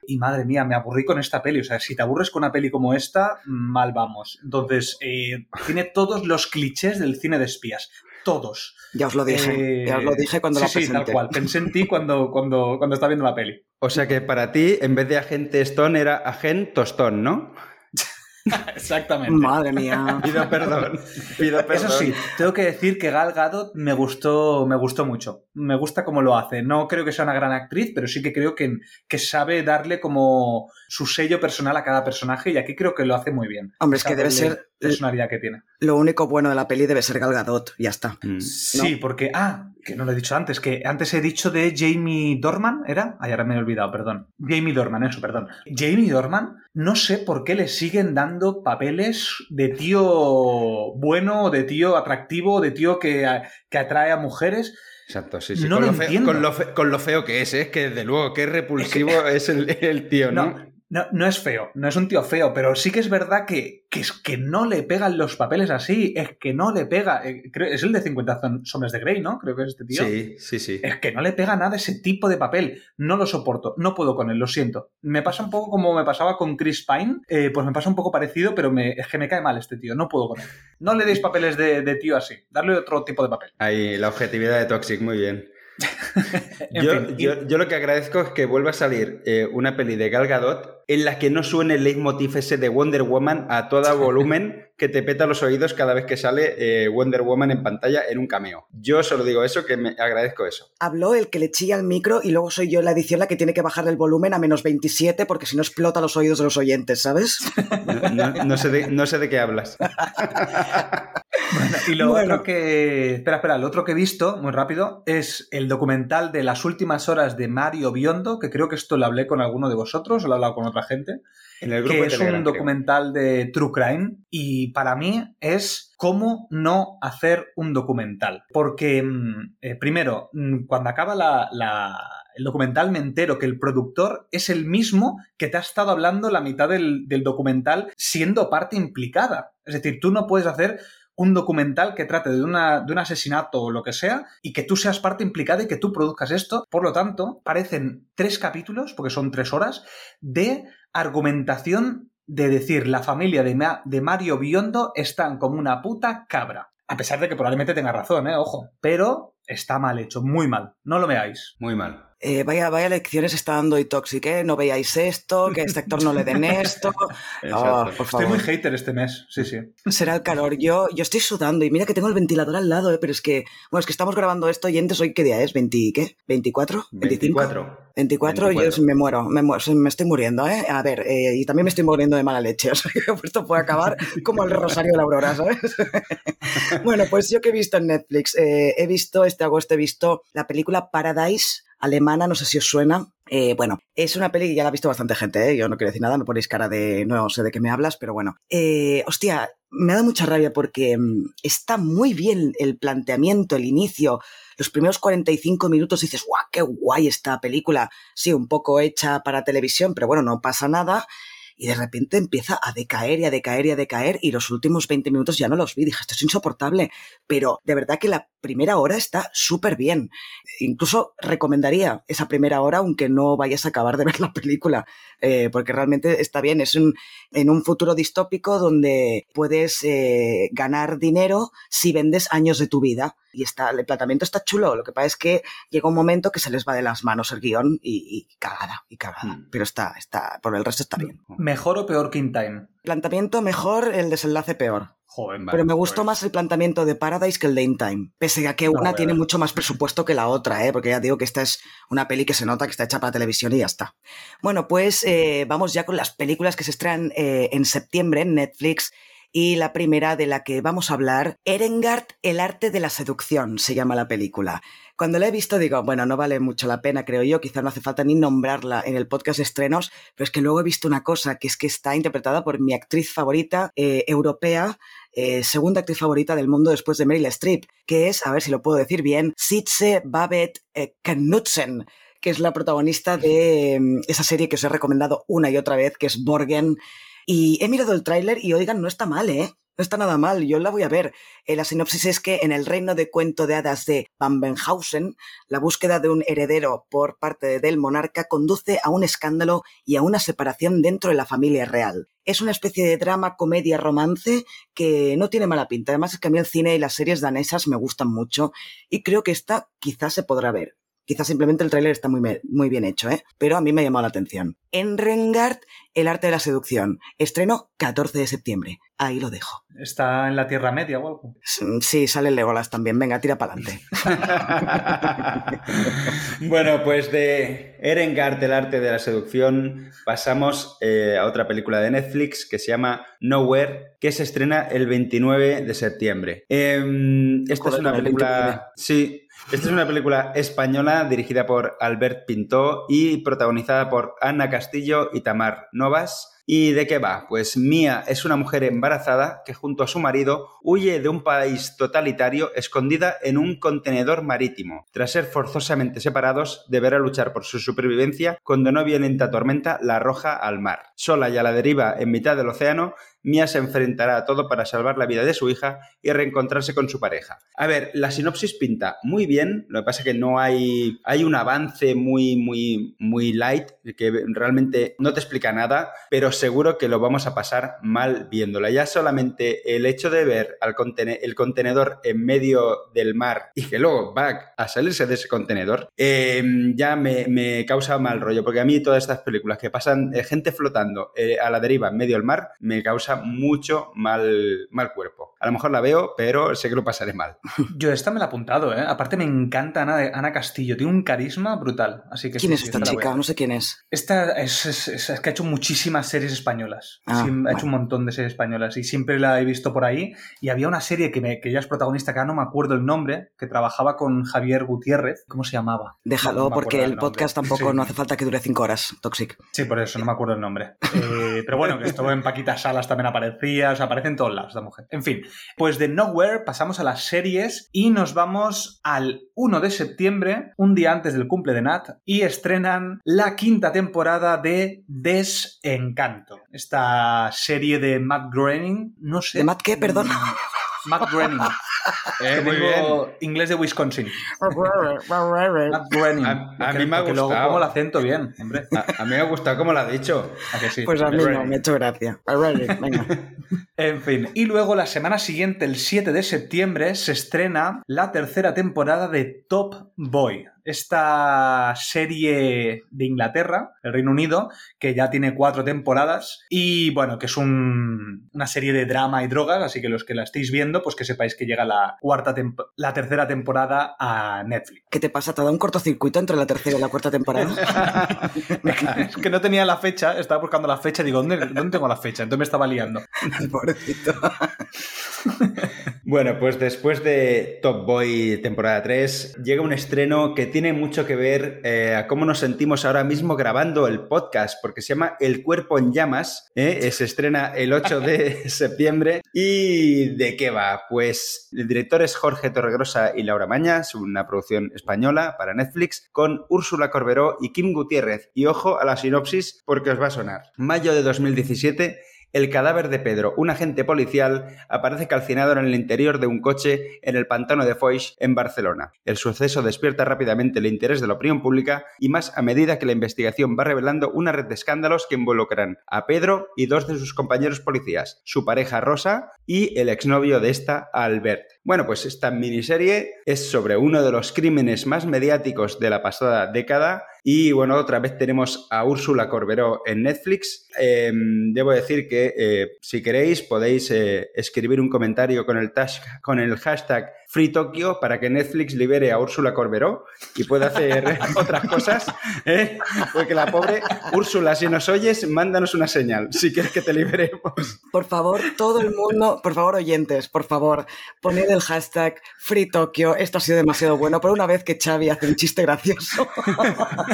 Y madre mía, me aburrí con esta peli. O sea, si te aburres con una peli como esta, mal vamos. Entonces, eh, tiene todos los clichés del cine de espías todos. Ya os lo dije, ya os lo eh, dije cuando la presenté. Sí, tal cual. Pensé en ti cuando, cuando, cuando estaba viendo la peli. O sea que para ti, en vez de agente Stone, era agente Tostón, ¿no? Exactamente. Madre mía. Pido perdón. Pido perdón. Eso sí, tengo que decir que Gal Gadot me gustó, me gustó mucho. Me gusta cómo lo hace. No creo que sea una gran actriz, pero sí que creo que, que sabe darle como su sello personal a cada personaje y aquí creo que lo hace muy bien. Hombre, es que debe ser personalidad que tiene. Lo único bueno de la peli debe ser Gal Gadot, ya está. Mm. Sí, porque ah, que no lo he dicho antes, que antes he dicho de Jamie Dorman, ¿era? Ay, ahora me he olvidado, perdón. Jamie Dorman, eso, perdón. Jamie Dorman, no sé por qué le siguen dando papeles de tío bueno, de tío atractivo, de tío que, que atrae a mujeres. Exacto, sí, sí. No con, lo feo, con, lo feo, que es, es ¿eh? que desde luego que repulsivo es, el, tío, ¿no? No, no es feo, no es un tío feo, pero sí que es verdad que, que es que no le pegan los papeles así, es que no le pega. Eh, es el de 50 sombras de Grey, ¿no? Creo que es este tío. Sí, sí, sí. Es que no le pega nada ese tipo de papel. No lo soporto, no puedo con él, lo siento. Me pasa un poco como me pasaba con Chris Pine, eh, pues me pasa un poco parecido, pero me, es que me cae mal este tío, no puedo con él. No le deis papeles de, de tío así, darle otro tipo de papel. Ahí, la objetividad de Toxic, muy bien. yo, lo que agradezco es que vuelva a salir eh, una peli de Gal Gadot en la que no suene el leitmotiv ese de Wonder Woman a todo volumen que te peta los oídos cada vez que sale eh, Wonder Woman en pantalla en un cameo. Yo solo digo eso, que me agradezco eso. Habló el que le chilla el micro y luego soy yo la edición la que tiene que bajar el volumen a menos 27 porque si no explota los oídos de los oyentes, ¿sabes? No, sé, de, no sé de qué hablas. y lo otro que. Espera, espera, lo otro que he visto, muy rápido, es el documental de las últimas horas de Mario Biondo, que creo que esto lo hablé con alguno de vosotros, o lo he hablado con otra gente. En el grupo que es un documental de True Crime y para mí es cómo no hacer un documental. Porque, mm, eh, primero, mm, cuando acaba el documental me entero que el productor es el mismo que te ha estado hablando la mitad del, del documental siendo parte implicada. Es decir, tú no puedes hacer un documental que trate de, una, de un asesinato o lo que sea y que tú seas parte implicada y que tú produzcas esto. Por lo tanto, parecen tres capítulos, porque son tres horas, de argumentación de decir la familia de, Mario Biondo están como una puta cabra. A pesar de que probablemente tenga razón, ¿eh? Ojo. Pero está mal hecho, muy mal. No lo veáis. Muy mal. Eh, vaya, vaya lecciones está dando y Toxic, ¿eh? No veáis esto, que a este actor no le den esto. Oh, por Estoy muy hater este mes, sí, sí. Será el calor. Yo, yo estoy sudando y mira que tengo el ventilador al lado, ¿eh? pero es que, bueno, es que estamos grabando esto y hoy qué día es, ¿20 qué? ¿24? ¿25? 24. 24, yo me muero, me, muero, me estoy muriendo, ¿eh? A ver, eh, y también me estoy muriendo de mala leche, o sea que esto puede acabar como el Rosario de la Aurora, ¿sabes? bueno, pues yo que he visto en Netflix, eh, he visto, este agosto he visto la película Paradise, alemana, no sé si os suena. Eh, bueno, es una peli que ya la ha visto bastante gente, ¿eh? yo no quiero decir nada, me ponéis cara de no sé de qué me hablas, pero bueno. Eh, hostia, me ha dado mucha rabia porque mm, está muy bien el planteamiento, el inicio. Los primeros 45 minutos dices, guau, qué guay esta película. Sí, un poco hecha para televisión, pero bueno, no pasa nada y de repente empieza a decaer y a decaer y a decaer y los últimos 20 minutos ya no los vi, dije, esto es insoportable, pero de verdad que la primera hora está súper bien. Incluso recomendaría esa primera hora aunque no vayas a acabar de ver la película, eh, porque realmente está bien, es un, en un futuro distópico donde puedes eh, ganar dinero si vendes años de tu vida y está, el planteamiento está chulo. Lo que pasa es que llega un momento que se les va de las manos el guion y, cagada, y cagada. Hmm. Pero está, está, por el resto está bien. ¿Mejor o peor que In Time? Planteamiento mejor, el desenlace peor. Pero me gustó pues. más el planteamiento de Paradise que el de In Time. Pese a que una tiene mucho más presupuesto que la otra, ¿eh? porque ya digo que esta es una peli que se nota que está hecha para televisión y ya está. Bueno, pues eh, vamos ya con las películas que se estrenan eh, en septiembre en Netflix y la primera de la que vamos a hablar, Erengard, el arte de la seducción, se llama la película. Cuando la he visto digo, bueno, no vale mucho la pena, creo yo, quizá no hace falta ni nombrarla en el podcast de estrenos, pero es que luego he visto una cosa, que es que está interpretada por mi actriz favorita eh, europea, eh, segunda actriz favorita del mundo después de Meryl Streep, que es, a ver si lo puedo decir bien, Sitze Babette eh, Knudsen que es la protagonista de mm, esa serie que os he recomendado una y otra vez, que es Borgen, y he mirado el tráiler y oigan, no está mal, ¿eh? No está nada mal, yo la voy a ver. Eh, la sinopsis es que en el reino de cuento de hadas de Bambenhausen, la búsqueda de un heredero por parte del monarca conduce a un escándalo y a una separación dentro de la familia real. Es una especie de drama, comedia, romance que no tiene mala pinta. Además es que a mí el cine y las series danesas me gustan mucho y creo que esta quizás se podrá ver. Quizás simplemente el tráiler está muy, muy bien hecho, ¿eh? Pero a mí me ha llamado la atención. En Rengard, el arte de la seducción. Estreno 14 de septiembre. Ahí lo dejo. ¿Está en la Tierra Media o algo? Sí, sale Legolas también. Venga, tira para adelante. bueno, pues de Erengard, el arte de la seducción, pasamos eh, a otra película de Netflix que se llama Nowhere, que se estrena el 29 de septiembre. Em, esta es una película... Sí, esta es una película española dirigida por Albert Pintó y protagonizada por Ana Castillo y Tamar Novas. ¿Y de qué va? Pues Mía es una mujer embarazada que junto a su marido huye de un país totalitario escondida en un contenedor marítimo. Tras ser forzosamente separados, deberá luchar por su supervivencia cuando no violenta tormenta la arroja al mar. Sola y a la deriva en mitad del océano, Mia se enfrentará a todo para salvar la vida de su hija y reencontrarse con su pareja. A ver, la sinopsis pinta muy bien, lo que pasa es que no hay, hay un avance muy, muy, muy light, que realmente no te explica nada, pero seguro que lo vamos a pasar mal viéndola. Ya solamente el hecho de ver al el contenedor en medio del mar y que luego va a salirse de ese contenedor, em, ya me, causa mal rollo, porque a mí todas estas películas que pasan eh, gente flotando eh, a la deriva en medio del mar, me causa mucho mal, mal cuerpo. A lo mejor la veo, pero sé que lo pasaré mal. Yo esta me la he apuntado, ¿eh? Aparte me encanta Ana, Ana Castillo, tiene un carisma brutal. Así que ¿Quién es esta chica? No sé quién es. Esta es, que ha hecho muchísimas series españolas. Ah, ha hecho un montón de series españolas y siempre la he visto por ahí. Y había una serie que, me, que ella es protagonista, que no me acuerdo el nombre, que trabajaba con Javier Gutiérrez. ¿Cómo se llamaba? Déjalo, porque el, podcast tampoco no hace falta que dure cinco horas, Toxic. Sí, por eso, no me acuerdo el nombre. Eh, pero bueno, que estuvo en Paquita Salas también aparecía, o sea, aparece en todos lados esta mujer. En fin, pues de Nowhere pasamos a las series y nos vamos al 1 de septiembre, un día antes del cumple de Nat, y estrenan la quinta temporada de Desencanto. Esta serie de Matt Groening, no sé. ¿De Matt qué? Perdón. Matt Groening. Eh, muy bien. Inglés de Wisconsin. Groening. A, mí me ha gustado. Luego como el acento bien, hombre. A, mí me ha gustado como lo ha dicho. pues a mí no, me ha hecho gracia. Venga. En fin, y luego la semana siguiente, el 7 de septiembre, se estrena la tercera temporada de Top Boy, esta serie de Inglaterra, el Reino Unido, que ya tiene cuatro temporadas y bueno, que es una serie de drama y drogas, así que los que la estéis viendo, pues que sepáis que llega la cuarta la tercera temporada a Netflix. ¿Qué te pasa? ¿Te da un cortocircuito entre la tercera y la cuarta temporada? es que no tenía la fecha, estaba buscando la fecha y digo, ¿dónde, ¿dónde tengo la fecha? Entonces me estaba liando. Pobrecito. bueno, pues después de Top Boy temporada 3, llega un estreno que tiene mucho que ver eh, a cómo nos sentimos ahora mismo grabando el podcast, porque se llama El cuerpo en llamas, ¿eh? se estrena el 8 de septiembre. ¿Y de qué va? Pues el director es Jorge Torregrosa y Laura Mañas, una producción española para Netflix, con Úrsula Corberó y Kim Gutiérrez. Y ojo a la sinopsis porque os va a sonar. Mayo de 2017 el cadáver de Pedro, un agente policial, aparece calcinado en el interior de un coche en el pantano de Foix, en Barcelona. El suceso despierta rápidamente el interés de la opinión pública y más a medida que la investigación va revelando una red de escándalos que involucran a Pedro y dos de sus compañeros policías, su pareja Rosa y el exnovio de esta, Albert. Bueno, pues esta miniserie es sobre uno de los crímenes más mediáticos de la pasada década y bueno, otra vez tenemos a Úrsula Corberó en Netflix. Em, debo decir que eh, si queréis podéis eh, escribir un comentario con el, con el hashtag Free Tokyo para que Netflix libere a Úrsula Corberó y pueda hacer otras cosas. ¿eh? Porque la pobre Úrsula, si nos oyes, mándanos una señal si quieres que te liberemos. Por favor, todo el mundo, por favor, oyentes, por favor, poned el hashtag Free Tokyo. Esto ha sido demasiado bueno. Por una vez que Xavi hace un chiste gracioso.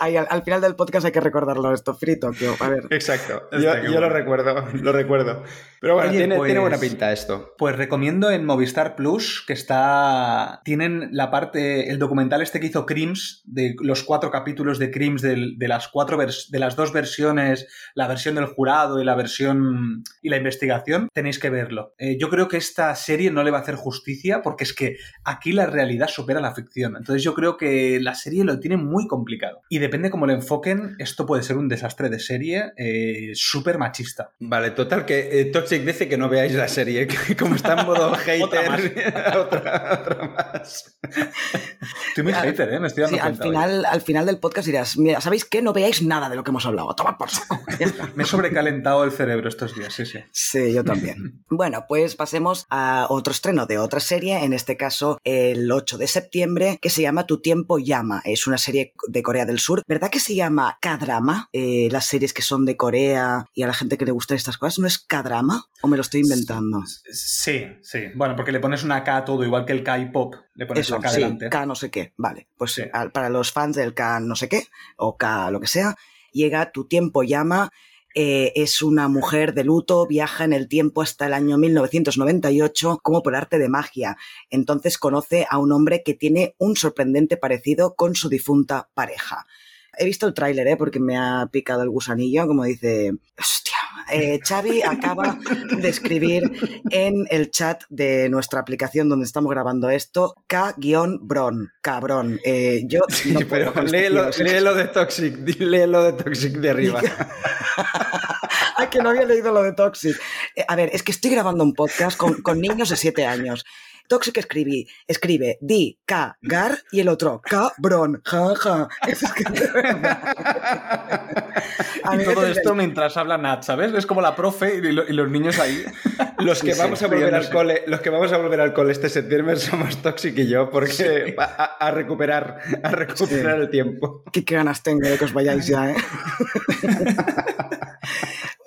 al, final del podcast hay que recordarlo esto, frito, a ver. Exacto, yo, lo recuerdo, lo recuerdo. Pero bueno, tiene, buena pues, pinta esto. Pues recomiendo en Movistar Plus, que está. Tienen la parte, el documental este que hizo Crims, de los cuatro capítulos de Crims de, las cuatro de las dos versiones, la versión del jurado y la versión y la investigación, tenéis que verlo. Eh, yo creo que esta serie no le va a hacer justicia porque es que aquí la realidad supera la ficción. Entonces yo creo que la serie lo tiene muy complicado. Y depende cómo lo enfoquen, esto puede ser un desastre de serie eh, súper machista. Vale, total, que eh, Toxic dice que no veáis la serie, que como está en modo hater, otra, más. Estoy muy hater, ¿eh? Me estoy dando sí, al final, al final del podcast dirás, mira, ¿sabéis qué? No veáis nada de lo que hemos hablado. Toma por saco. Me he sobrecalentado el cerebro estos días, sí, sí. Sí, yo también. bueno, pues pasemos a otro estreno de otra serie, en este caso el 8 de septiembre, que se llama Tu tiempo llama. Es una serie de Corea del Sur. ¿Verdad que se llama K-drama? Eh, las series que son de Corea y a la gente que le gustan estas cosas, ¿no es K-drama? ¿O me lo estoy inventando? Sí, sí. Bueno, porque le pones una K a todo, igual que el K-pop. Le pones Eso, K sí, K no sé qué. Vale, pues para los fans del K no sé qué, o K lo que sea, llega Tu tiempo llama eh, es una mujer de luto, viaja en el tiempo hasta el año 1998 como por arte de magia. Entonces conoce a un hombre que tiene un sorprendente parecido con su difunta pareja. He visto el tráiler, ¿eh? porque me ha picado el gusanillo, como dice, hostia, eh, Xavi acaba de escribir en el chat de nuestra aplicación donde estamos grabando esto, K-Bron, cabrón. Eh, yo no pero léelo, léelo, de Toxic, léelo de Toxic de arriba. Ay, que no había leído lo de Toxic. Eh, a ver, es que estoy grabando un podcast con, con niños de 7 años. Toxic escribí, escribe di, K, gar y el otro, cabrón, ja, ja. y todo esto mientras habla Nat, ¿sabes? Es como la profe y, los niños ahí. Los que vamos a volver al cole, los que vamos a volver al cole este septiembre somos Toxic y yo, porque a, recuperar, a recuperar el tiempo. Qué ganas tengo de que os vayáis ya, ¿eh?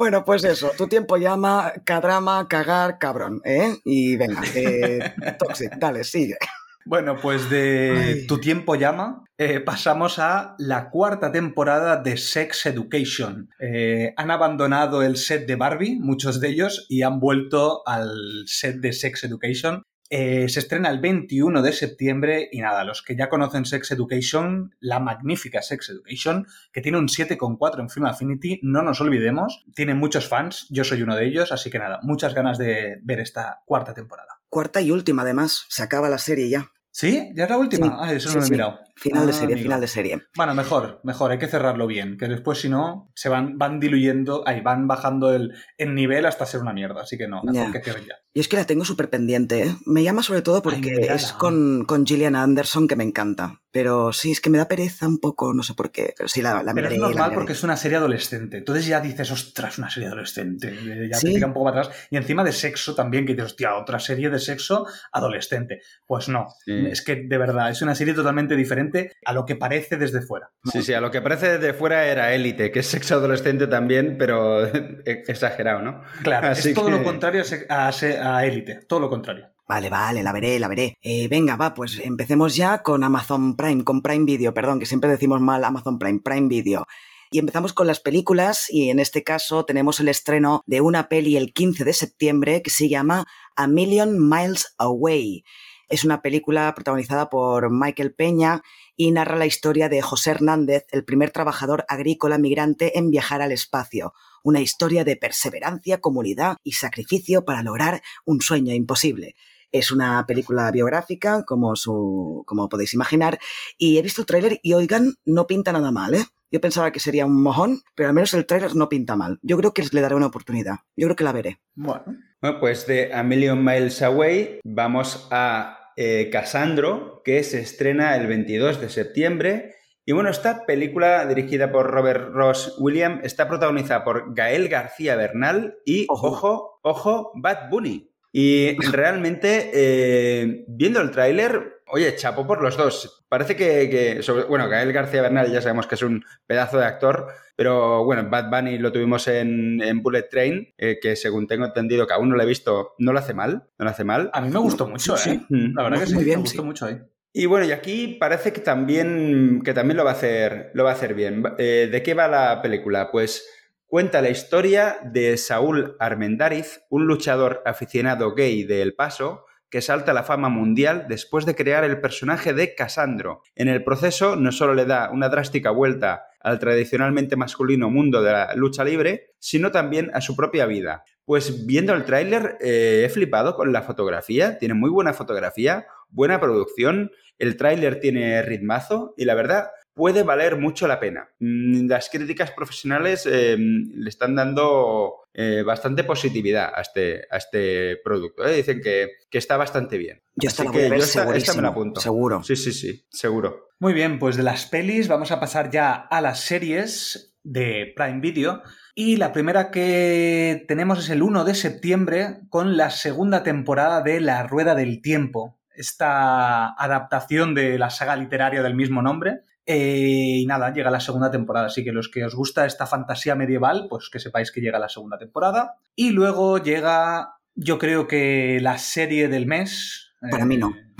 Bueno, pues eso, tu tiempo llama, cadrama, cagar, cabrón, ¿eh? Y venga, eh, Toxic, dale, sigue. Bueno, pues de Tu tiempo llama, eh, pasamos a la cuarta temporada de Sex Education. Eh, han abandonado el set de Barbie, muchos de ellos, y han vuelto al set de Sex Education. Eh, se estrena el 21 de septiembre y nada, los que ya conocen Sex Education, la magnífica Sex Education, que tiene un 7,4 en Film Affinity, no nos olvidemos, tiene muchos fans, yo soy uno de ellos, así que nada, muchas ganas de ver esta cuarta temporada. Cuarta y última además, se acaba la serie ya. ¿Sí? ¿Ya es la última? ah, eso no lo he mirado. Final de Ah, serie, amigo. final de serie. Bueno, mejor, mejor, hay que cerrarlo bien, que después si no, se van, van diluyendo, ahí van bajando el, el nivel hasta ser una mierda, así que no, mejor Ya. que cierren ya. Y es que la tengo súper pendiente. ¿eh? Me llama sobre todo porque es con, con Gillian Anderson que me encanta. Pero sí, es que me da pereza un poco, no sé por qué. Pero sí, la, la Pero es miraré, normal porque es una serie adolescente. Entonces ya dices, ostras, una serie adolescente. eh, Ya Sí. te tira un poco para atrás. Y encima de sexo también, que dices, hostia, otra serie de sexo adolescente. Pues no. Sí. Es que de verdad, es una serie totalmente diferente a lo que parece desde fuera. Sí, sí, a lo que parece desde fuera era élite, que es sexo adolescente también, pero exagerado, ¿no? Claro, Así es todo que- lo contrario a Élite. Todo lo contrario. Vale, vale, la veré, la veré. Eh, venga, va, pues empecemos ya con Amazon Prime, con Prime Video, perdón, que siempre decimos mal Amazon Prime, Prime Video. Y empezamos con las películas y en este caso tenemos el estreno de una peli el 15 de septiembre que se llama A Million Miles Away. Es una película protagonizada por Michael Peña y narra la historia de José Hernández, el primer trabajador agrícola migrante en viajar al espacio. Una historia de perseverancia, comunidad y sacrificio para lograr un sueño imposible. Es una película biográfica, como, su, como podéis imaginar, y he visto el tráiler y oigan, no pinta nada mal, ¿eh? Yo pensaba que sería un mojón, pero al menos el tráiler no pinta mal. Yo creo que le daré una oportunidad. Yo creo que la veré. Bueno, Bueno, pues de A Million Miles Away vamos a eh, Casandro, que se estrena el 22 de septiembre. Y bueno, esta película dirigida por Robert Ross Williams está protagonizada por Gael García Bernal y, Ojo. ojo, ojo, Bad Bunny. Y realmente, eh, viendo el tráiler, oye, chapo por los dos. Parece que, que sobre- bueno, Gael García Bernal ya sabemos que es un pedazo de actor, pero bueno, Bad Bunny lo tuvimos en, en Bullet Train, eh, que según tengo entendido, que aún no lo he visto, no lo hace mal, no lo hace mal. a mí me gustó mucho, ¿eh? Sí. Mm. La verdad que sí, Muy bien, me gustó sí. mucho ahí. Y bueno, y aquí parece que también, que también lo va a hacer, lo va a hacer bien. Eh, ¿De qué va la película? Pues cuenta la historia de Saúl Armendáriz, un luchador aficionado gay de El Paso, que salta a la fama mundial después de crear el personaje de Casandro. En el proceso no solo le da una drástica vuelta al tradicionalmente masculino mundo de la lucha libre, sino también a su propia vida. Pues viendo el tráiler eh, he flipado con la fotografía, tiene muy buena fotografía, buena producción, el tráiler tiene ritmazo y la verdad puede valer mucho la pena. Mm, Las críticas profesionales eh, le están dando eh, bastante positividad a este, a este producto. ¿eh? Dicen que, que está bastante bien. Yo Así que yo esta, esta me la apunto. seguro. Sí, sí, sí, seguro. Muy bien, pues de las pelis vamos a pasar ya a las series de Prime Video. Y la primera que tenemos es el 1 de septiembre con la segunda temporada de La Rueda del Tiempo, esta adaptación de la saga literaria del mismo nombre. Eh, y nada, llega la segunda temporada, así que los que os gusta esta fantasía medieval, pues que sepáis que llega la segunda temporada. Y luego llega, yo creo que la serie del mes. Para mí no. Eh,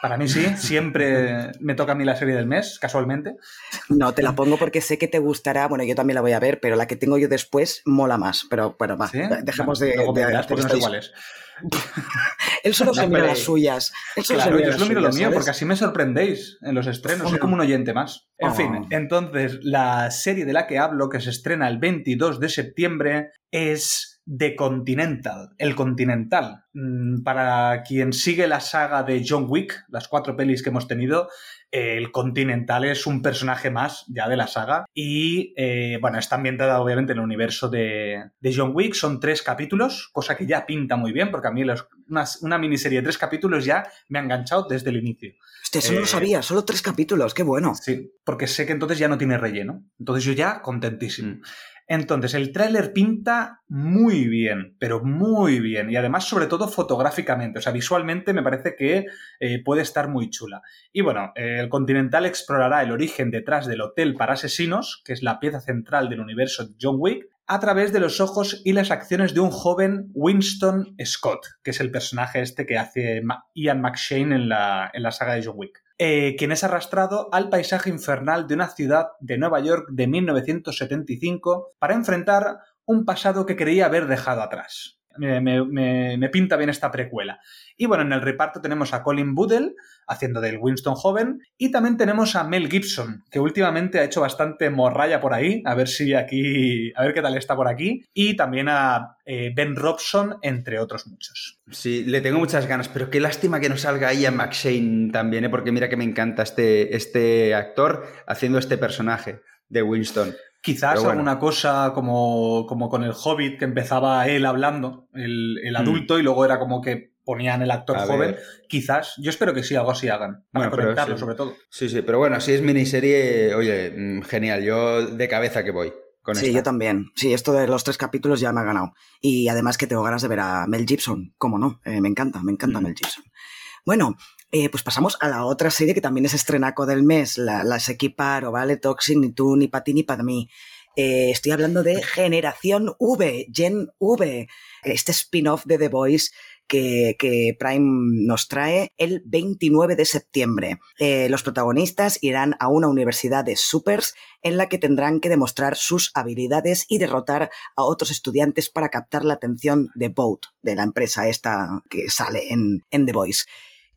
Para mí sí, siempre me toca a mí la serie del mes, casualmente. No, te la pongo porque sé que te gustará. Bueno, yo también la voy a ver, pero la que tengo yo después mola más. Pero bueno, va, ¿Sí? Bueno, de, luego de no iguales. Él solo se mira las suyas. Él solo se Claro, mira yo solo miro lo mío ¿sabes? porque así me sorprendéis en los estrenos. Soy como un oyente más. En Oh. fin, entonces la serie de la que hablo, que se estrena el 22 de septiembre, es The Continental, el Continental. Mm, Para quien sigue la saga de John Wick, las cuatro pelis que hemos tenido, eh, el Continental es un personaje más ya de la saga y eh, bueno, está ambientada obviamente en el universo de, de John Wick, son tres capítulos, cosa que ya pinta muy bien porque a mí los- una, una miniserie de tres capítulos ya me ha enganchado desde el inicio. Hostia, eso no Eh, lo sabía, solo tres capítulos, qué bueno. Sí, porque sé que entonces ya no tiene relleno. Entonces yo ya contentísimo. Mm. Entonces, el tráiler pinta muy bien, pero muy bien. Y además, sobre todo fotográficamente. O sea, visualmente me parece que eh, puede estar muy chula. Y bueno, el Continental explorará el origen detrás del Hotel para Asesinos, que es la pieza central del universo de John Wick, a través de los ojos y las acciones de un joven Winston Scott, que es el personaje este que hace Ian McShane en la, en la saga de John Wick eh, quien es arrastrado al paisaje infernal de una ciudad de Nueva York de 1975 para enfrentar un pasado que creía haber dejado atrás. Me, me, me, pinta bien esta precuela. Y bueno, en el reparto tenemos a Colin Budell, haciendo del Winston joven, y también tenemos a Mel Gibson, que últimamente ha hecho bastante morralla por ahí, a ver si aquí, a ver qué tal está por aquí, y también a eh, Ben Robson, entre otros muchos. Sí, le tengo muchas ganas, pero qué lástima que no salga ahí a McShane también, ¿eh? porque mira que me encanta este, este actor haciendo este personaje de Winston. Quizás alguna cosa como, como con el Hobbit, que empezaba él hablando, el, el mm. adulto, y luego era como que ponían el actor joven. Quizás, yo espero que sí, algo así hagan. Para bueno, sobre todo. Sí, sí, pero bueno, si es miniserie, oye, mm, genial. Yo de cabeza que voy. Con sí, yo también. Sí, esto de los tres capítulos ya me ha ganado. Y además que tengo ganas de ver a Mel Gibson. ¿Cómo no? Eh, me encanta, me encanta mm. Mel Gibson. Bueno, eh, pues pasamos a la otra serie que también es estrenaco del mes, la, las equiparo, ¿vale? Toxic, ni tú, ni para ti, ni para mí. Eh, estoy hablando de Generación V, Gen V, este spin-off de The Voice que, que, Prime nos trae el 29 de septiembre. Eh, los protagonistas irán a una universidad de supers en la que tendrán que demostrar sus habilidades y derrotar a otros estudiantes para captar la atención de Boat, de la empresa esta que sale en, en The Voice.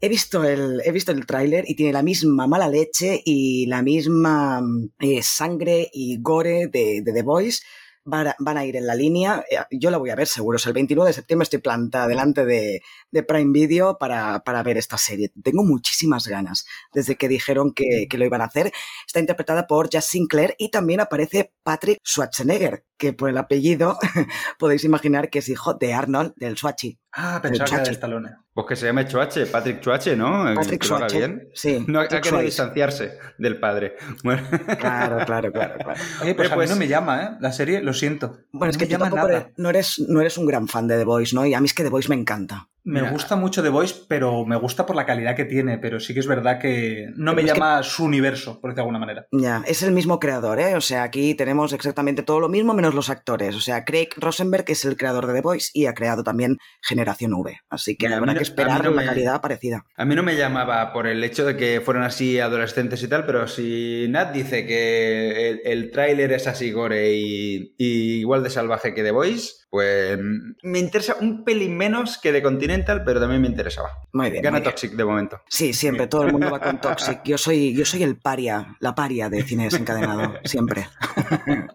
He visto el, he visto el tráiler y tiene la misma mala leche y la misma eh, sangre y gore de, de The Voice van a, ir en la línea. Eh, yo la voy a ver seguro. el 29 de septiembre estoy plantada delante de, Prime Video para, para, ver esta serie. Tengo muchísimas ganas desde que dijeron que, que, lo iban a hacer. Está interpretada por Jess Sinclair y también aparece Patrick Schwarzenegger, que por el apellido podéis imaginar que es hijo de Arnold del Swatchy. Ah, pensaba que era de Stallone. Pues que se llame Chuache, Patrick Chuache, ¿no? Patrick Chuache, bien. sí. No hay que distanciarse del padre. Claro, claro, claro, claro. Oye, pues, a mí pues no me llama, ¿eh? La serie, lo siento. Bueno, es que tú tampoco no, eres, no eres un gran fan de The Voice, ¿no? Y a mí es que The Voice me encanta. Me gusta mucho The Voice, pero me gusta por la calidad que tiene, pero sí que es verdad que no me llama su universo, por de alguna manera. Ya, es el mismo creador, ¿eh? O sea, aquí tenemos exactamente todo lo mismo menos los actores. O sea, Craig Rosenberg es el creador de The Voice y ha creado también Generación V. Así que habrá que esperar una calidad parecida. A mí no me llamaba por el hecho de que fueran así adolescentes y tal, pero si Nat dice que el, tráiler es así gore y, y igual de salvaje que The Voice pues me interesa un pelín menos que de Continental, pero también me interesaba. Muy bien. Gana Toxic de momento. Sí, siempre, todo el mundo va con Toxic. Yo soy, yo soy el paria, la paria de cine desencadenado, siempre.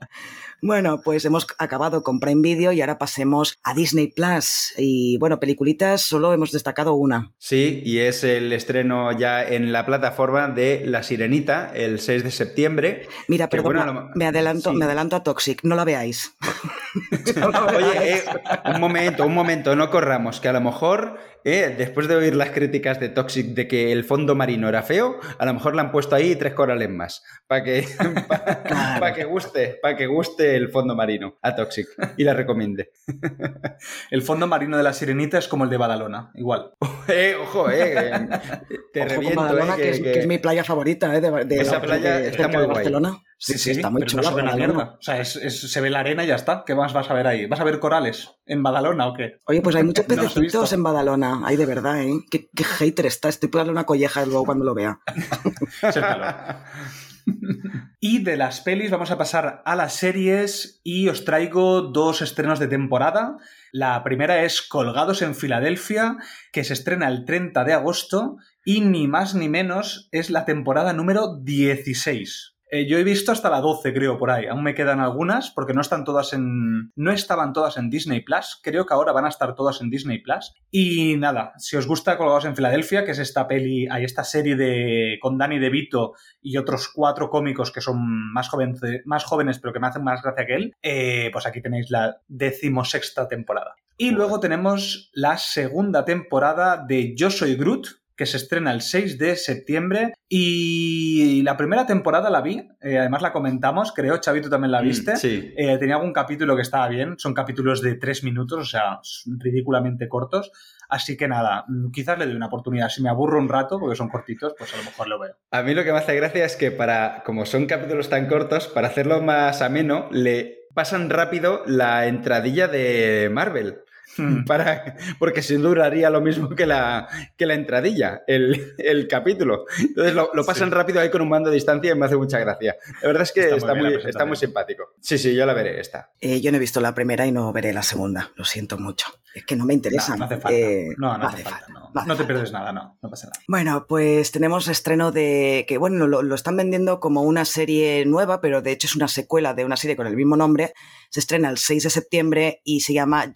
Bueno, pues hemos acabado con Prime Video y ahora pasemos a Disney Plus. Y bueno, peliculitas, solo hemos destacado una. Sí, y es el estreno ya en la plataforma de La Sirenita el 6 de septiembre. Mira, pero me, adelanto, me adelanto a Toxic, no la veáis. Oye, eh, un momento, un momento, no corramos, que a lo mejor eh, después de oír las críticas de Toxic de que el fondo marino era feo, a lo mejor le han puesto ahí tres corales más para que, para que guste, para que guste el fondo marino a Toxic y la recomiende. el fondo marino de la Sirenita es como el de Badalona, igual. Eh, ojo, eh, te reviento. Badalona, que, es, mi playa favorita, eh, de, Esa playa está muy guay. Barcelona. Sí, sí, está muy chula. No se ve la mierda. O sea, se ve la arena y ya está. ¿Qué más vas a ver ahí? ¿Vas a ver corales en Badalona o qué? Oye, pues hay muchos pececitos en Badalona. Hay de verdad, ¿eh? ¿Qué, hater está. Estoy por darle una colleja luego cuando lo vea. y de las pelis vamos a pasar a las series y os traigo dos estrenos de temporada. La primera es Colgados en Filadelfia, que se estrena el 30 de agosto y ni más ni menos es la temporada número 16. Eh, yo he visto hasta la 12, creo, por ahí. Aún me quedan algunas, porque no están todas en. No estaban todas en Disney Plus. Creo que ahora van a estar todas en Disney Plus. Y nada, si os gusta Colgados en Filadelfia, que es esta peli, hay esta serie de. con Danny DeVito y otros cuatro cómicos que son más, jóvenes, más jóvenes, pero que me hacen más gracia que él, eh, pues aquí tenéis la decimosexta temporada. Y luego tenemos la segunda temporada de Yo Soy Groot, que se estrena el 6 de septiembre. Y la primera temporada la vi, eh, además la comentamos, creo, Chavito también la mm, viste. sí. Eh, tenía algún capítulo que estaba bien, son capítulos de 3 minutos, o sea, ridículamente cortos. Así que nada, mm, quizás le doy una oportunidad. Si me aburro un rato, porque son cortitos, pues a lo mejor lo veo. A mí lo que me hace gracia es que para, como son capítulos tan cortos, para hacerlo más ameno, le pasan rápido la entradilla de Marvel. Para, porque sin duraría lo mismo que la, que la entradilla, el, el capítulo. Entonces lo, lo pasan rápido ahí con un mando de distancia y me hace mucha gracia. La verdad es que está, está muy, está muy simpático. Sí, sí, yo la veré esta. Eh, yo no he visto la primera y no veré la segunda. Lo siento mucho. Es que no me interesa. No, no hace falta. Eh, no, no, hace falta. falta. no. no te pierdes nada, no. No pasa nada. Bueno, pues tenemos estreno de. que bueno, lo, lo están vendiendo como una serie nueva, pero de hecho es una secuela de una serie con el mismo nombre. Se estrena el 6 de septiembre y se llama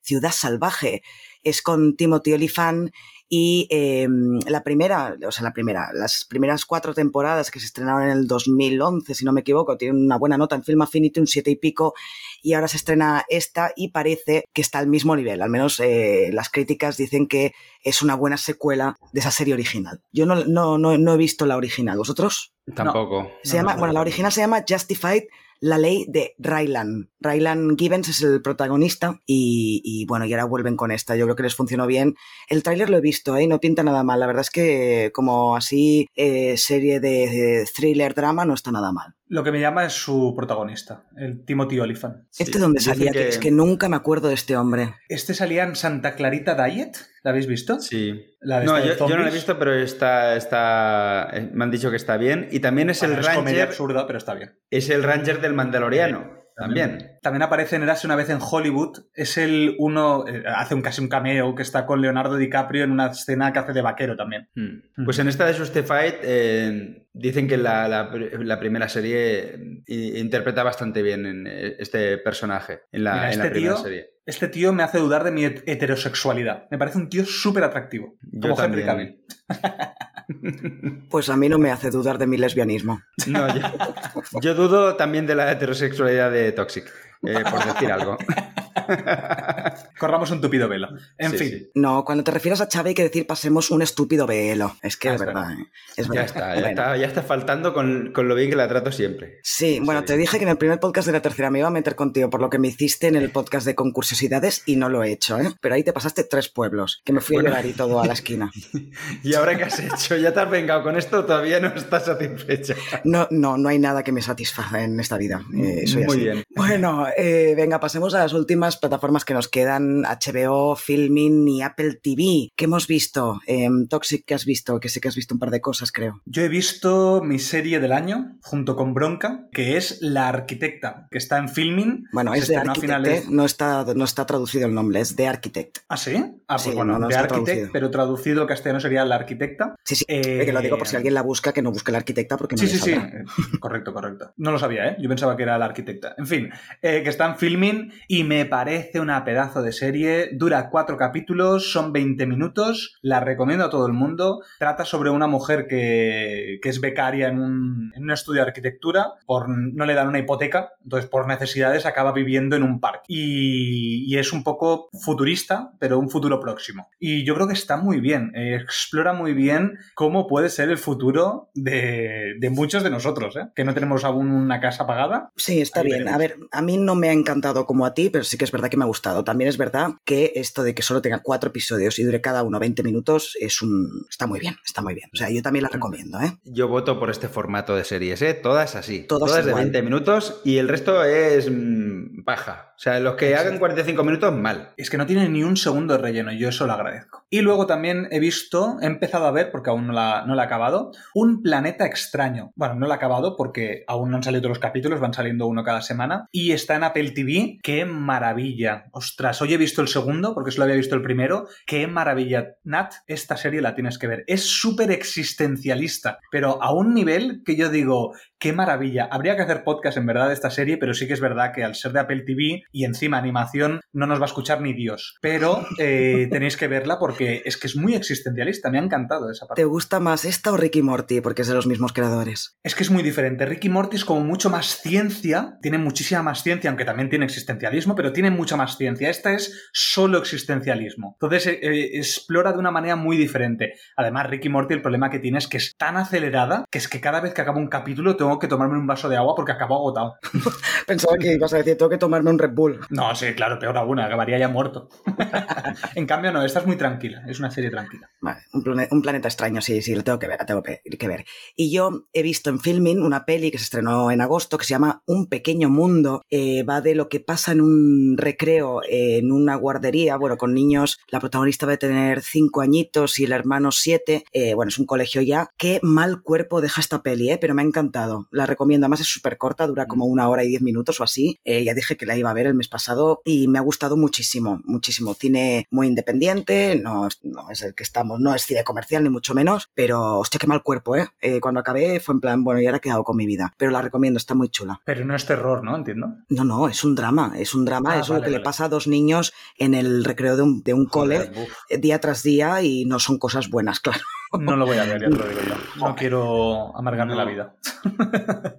Ciudad Salvaje. Es con Timothy Olyphant y eh, la primera, o sea, la primera, las primeras cuatro temporadas que se estrenaron en el 2011, si no me equivoco, tienen una buena nota en Film Affinity, un siete y pico, y ahora se estrena esta y parece que está al mismo nivel. Al menos eh, las críticas dicen que es una buena secuela de esa serie original. Yo no, no, no, no he visto la original. ¿Vosotros? Tampoco. Se llama, bueno, la original se llama Justified la ley de Ryland. Ryland Gibbons es el protagonista y, y, bueno, y ahora vuelven con esta. Yo creo que les funcionó bien. El tráiler lo he visto, ¿eh? no pinta nada mal. La verdad es que como así eh, serie de, de, thriller drama no está nada mal. Lo que me llama es su protagonista, el Timothy Olyphant. ¿Este sí. dónde salía? Que... Es que nunca me acuerdo de este hombre. Este salía en Santa Clarita Diet. ¿La habéis visto? Sí. La no, yo, yo, no la he visto, pero está, está. Me han dicho que está bien. Y también es bueno, el Ranger. Es absurda, pero está bien. Es el Ranger del Mandaloriano. También. También aparece en Erase una vez en Hollywood. Es el uno. Eh, hace un, casi un cameo que está con Leonardo DiCaprio en una escena que hace de vaquero también. Hmm. Pues en esta de Justified eh, dicen que la, la, la, primera serie interpreta bastante bien en este personaje. En la, Mira, en este la primera tío, serie. Este tío me hace dudar de mi heterosexualidad. Me parece un tío súper atractivo. Yo como Henry también. Cavill. Pues a mí no me hace dudar de mi lesbianismo. No, yo, yo dudo también de la heterosexualidad de Toxic, eh, por decir algo. Corramos un tupido velo. En Sí, fin. sí. No, cuando te refieres a Chávez hay que decir pasemos un estúpido velo. Es que Ah, es es verdad. ¿eh? Es Ya está, ya, Bueno. está, ya está faltando con, con lo bien que la trato siempre. Sí, bueno, Sí. te dije que en el primer podcast de la tercera me iba a meter contigo por lo que me hiciste en el podcast de concursiosidades y no lo he hecho, ¿eh? Pero ahí te pasaste tres pueblos, que me fui Bueno. a llorar y todo a la esquina. ¿Y ahora qué has hecho? ¿Ya te has vengado con esto? Todavía no estás satisfecha. No, no, no hay nada que me satisfaga en esta vida. Eh, soy Muy así. bien. Bueno, eh, venga, pasemos a las últimas plataformas que nos quedan, HBO, Filmin y Apple TV. ¿Qué hemos visto? Eh, Toxic, ¿qué has visto? Que sé que has visto un par de cosas, creo. Yo he visto mi serie del año, junto con Bronca, que es La Arquitecta, que está en filming. Bueno, es de estrenó a Architect, finales- ¿eh? no, está, no está traducido el nombre, es de Architect. ¿Ah, sí? Ah, pues Sí, bueno, no, no está Architect, traducido. pero traducido al castellano sería La Arquitecta. Sí, sí, Eh, que lo digo por si alguien la busca, que no busque la arquitecta porque no Sí, sí, sí. saldrá. Eh, Correcto, correcto. No lo sabía, ¿eh? Yo pensaba que era la arquitecta. En fin, eh, que está en filming y me parece una pedazo de serie. Dura cuatro capítulos, son 20 minutos. La recomiendo a todo el mundo. Trata sobre una mujer que, que es becaria en un, en un estudio de arquitectura. Por, no le dan una hipoteca, entonces por necesidades acaba viviendo en un parque. Y, y es un poco futurista, pero un futuro próximo. Y yo creo que está muy bien. eh, explora muy bien cómo puede ser el futuro de, de muchos de nosotros, ¿eh? que no tenemos aún una casa pagada. Sí, está Ahí bien. veremos. A ver, a mí no me ha encantado como a ti, pero sí que es verdad que me ha gustado. También es verdad que esto de que solo tenga cuatro episodios y dure cada uno 20 minutos es un... está muy bien, está muy bien. O sea, yo también la recomiendo, ¿eh? Yo voto por este formato de series, ¿eh? Todas así. Todas Todas, de igual. 20 minutos y el resto es mm, paja. O sea, los que Exacto. hagan 45 minutos, mal. Es que no tiene ni un segundo de relleno, y yo eso lo agradezco. Y luego también he visto, he empezado a ver, porque aún no la, no la he acabado, Un planeta extraño. Bueno, no la he acabado porque aún no han salido todos los capítulos, van saliendo uno cada semana. Y está en Apple TV. ¡Qué maravilla! Ostras, hoy he visto el segundo, porque solo había visto el primero. ¡Qué maravilla! Nat, esta serie la tienes que ver. Es súper existencialista, pero a un nivel que yo digo, ¡qué maravilla! Habría que hacer podcast en verdad de esta serie, pero sí que es verdad que al ser de Apple TV y encima animación no nos va a escuchar ni Dios. Pero eh, tenéis que verla porque es que es muy existencialista. Me ha encantado esa parte. ¿Te gusta más esta o Ricky Morty? Porque es de los mismos creadores. Es que es muy diferente. Ricky Morty es como mucho más ciencia, tiene muchísima más ciencia, aunque también tiene existencialismo, pero tiene mucha más ciencia. Esta es solo existencialismo. Entonces eh, eh, explora de una manera muy diferente. Además, Ricky Morty el problema que tiene es que es tan acelerada que es que cada vez que acaba un capítulo tengo tengo que tomarme un vaso de agua porque acabo agotado. Pensaba que ibas a decir, tengo que tomarme un Red Bull. No, sí, claro, peor aún, acabaría ya muerto. en cambio, no, esta es muy tranquila, es una serie tranquila. Vale, un, plane- un planeta extraño, sí, sí, lo tengo que ver, lo tengo que que ver. Y yo he visto en Filming una peli que se estrenó en agosto que se llama Un pequeño mundo. Eh, va de lo que pasa en un recreo eh, en una guardería, bueno, con niños. La protagonista va a tener cinco añitos y el hermano siete. Eh, bueno, es un colegio ya. Qué mal cuerpo deja esta peli, eh, pero me ha encantado. La recomiendo, además es súper corta, dura como una hora y diez minutos o así. Eh, ya dije que la iba a ver el mes pasado y me ha gustado muchísimo, muchísimo. Cine muy independiente, no, es- no es el que estamos, no es cine comercial ni mucho menos, pero hostia, qué mal cuerpo, ¿eh? Eh, Cuando acabé fue en plan, bueno, ¿y ahora qué hago con mi vida? Pero la recomiendo, está muy chula. Pero no es terror, ¿no? Entiendo. No, no, es un drama, es un drama, Ah, es lo vale, que le pasa a dos niños en el recreo de un, de un cole uf. eh, día tras día y no son cosas buenas, claro. No lo voy a ver, ya te lo digo yo. No quiero amargarme No. la vida.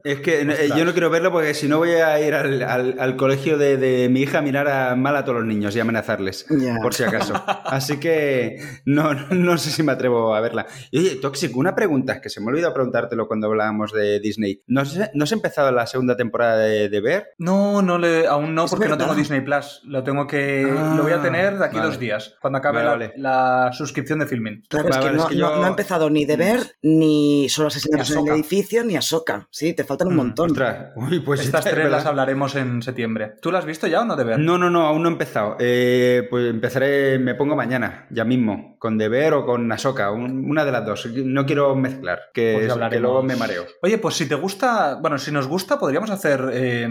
Es que eh, yo no quiero verlo porque si no voy a ir al, al- al colegio de, de mi hija a mirar a, mal a todos los niños y amenazarles, por si acaso. Así que no, no, sé si me atrevo a verla. Y oye, Toxic, una pregunta, que se me olvidó preguntártelo cuando hablábamos de Disney. ¿No has, no has empezado la segunda temporada de, de Ver? No, no le, aún no, Es porque no tengo Disney Plus. Lo tengo que. Ah, lo voy a tener de aquí vale. dos días, cuando acabe Vale, la, vale. la suscripción de filming. Claro, es Vale, que, vale, no, es que no- yo- no he empezado ni de ver, ni solo asesinatos Ni en el edificio, ni a Soca. Sí, te faltan un Mm, montón. Ostras, uy, pues Estas es tres verdad. las hablaremos en septiembre. ¿Tú las has visto ya o no de ver? No, no, no, aún no he empezado. Eh, pues empezaré, me pongo mañana, ya mismo, con Deber o con Ahsoka, un- una de las dos. No quiero mezclar, que, Pues que luego me mareo. Oye, pues si te gusta, bueno, si nos gusta, podríamos hacer eh,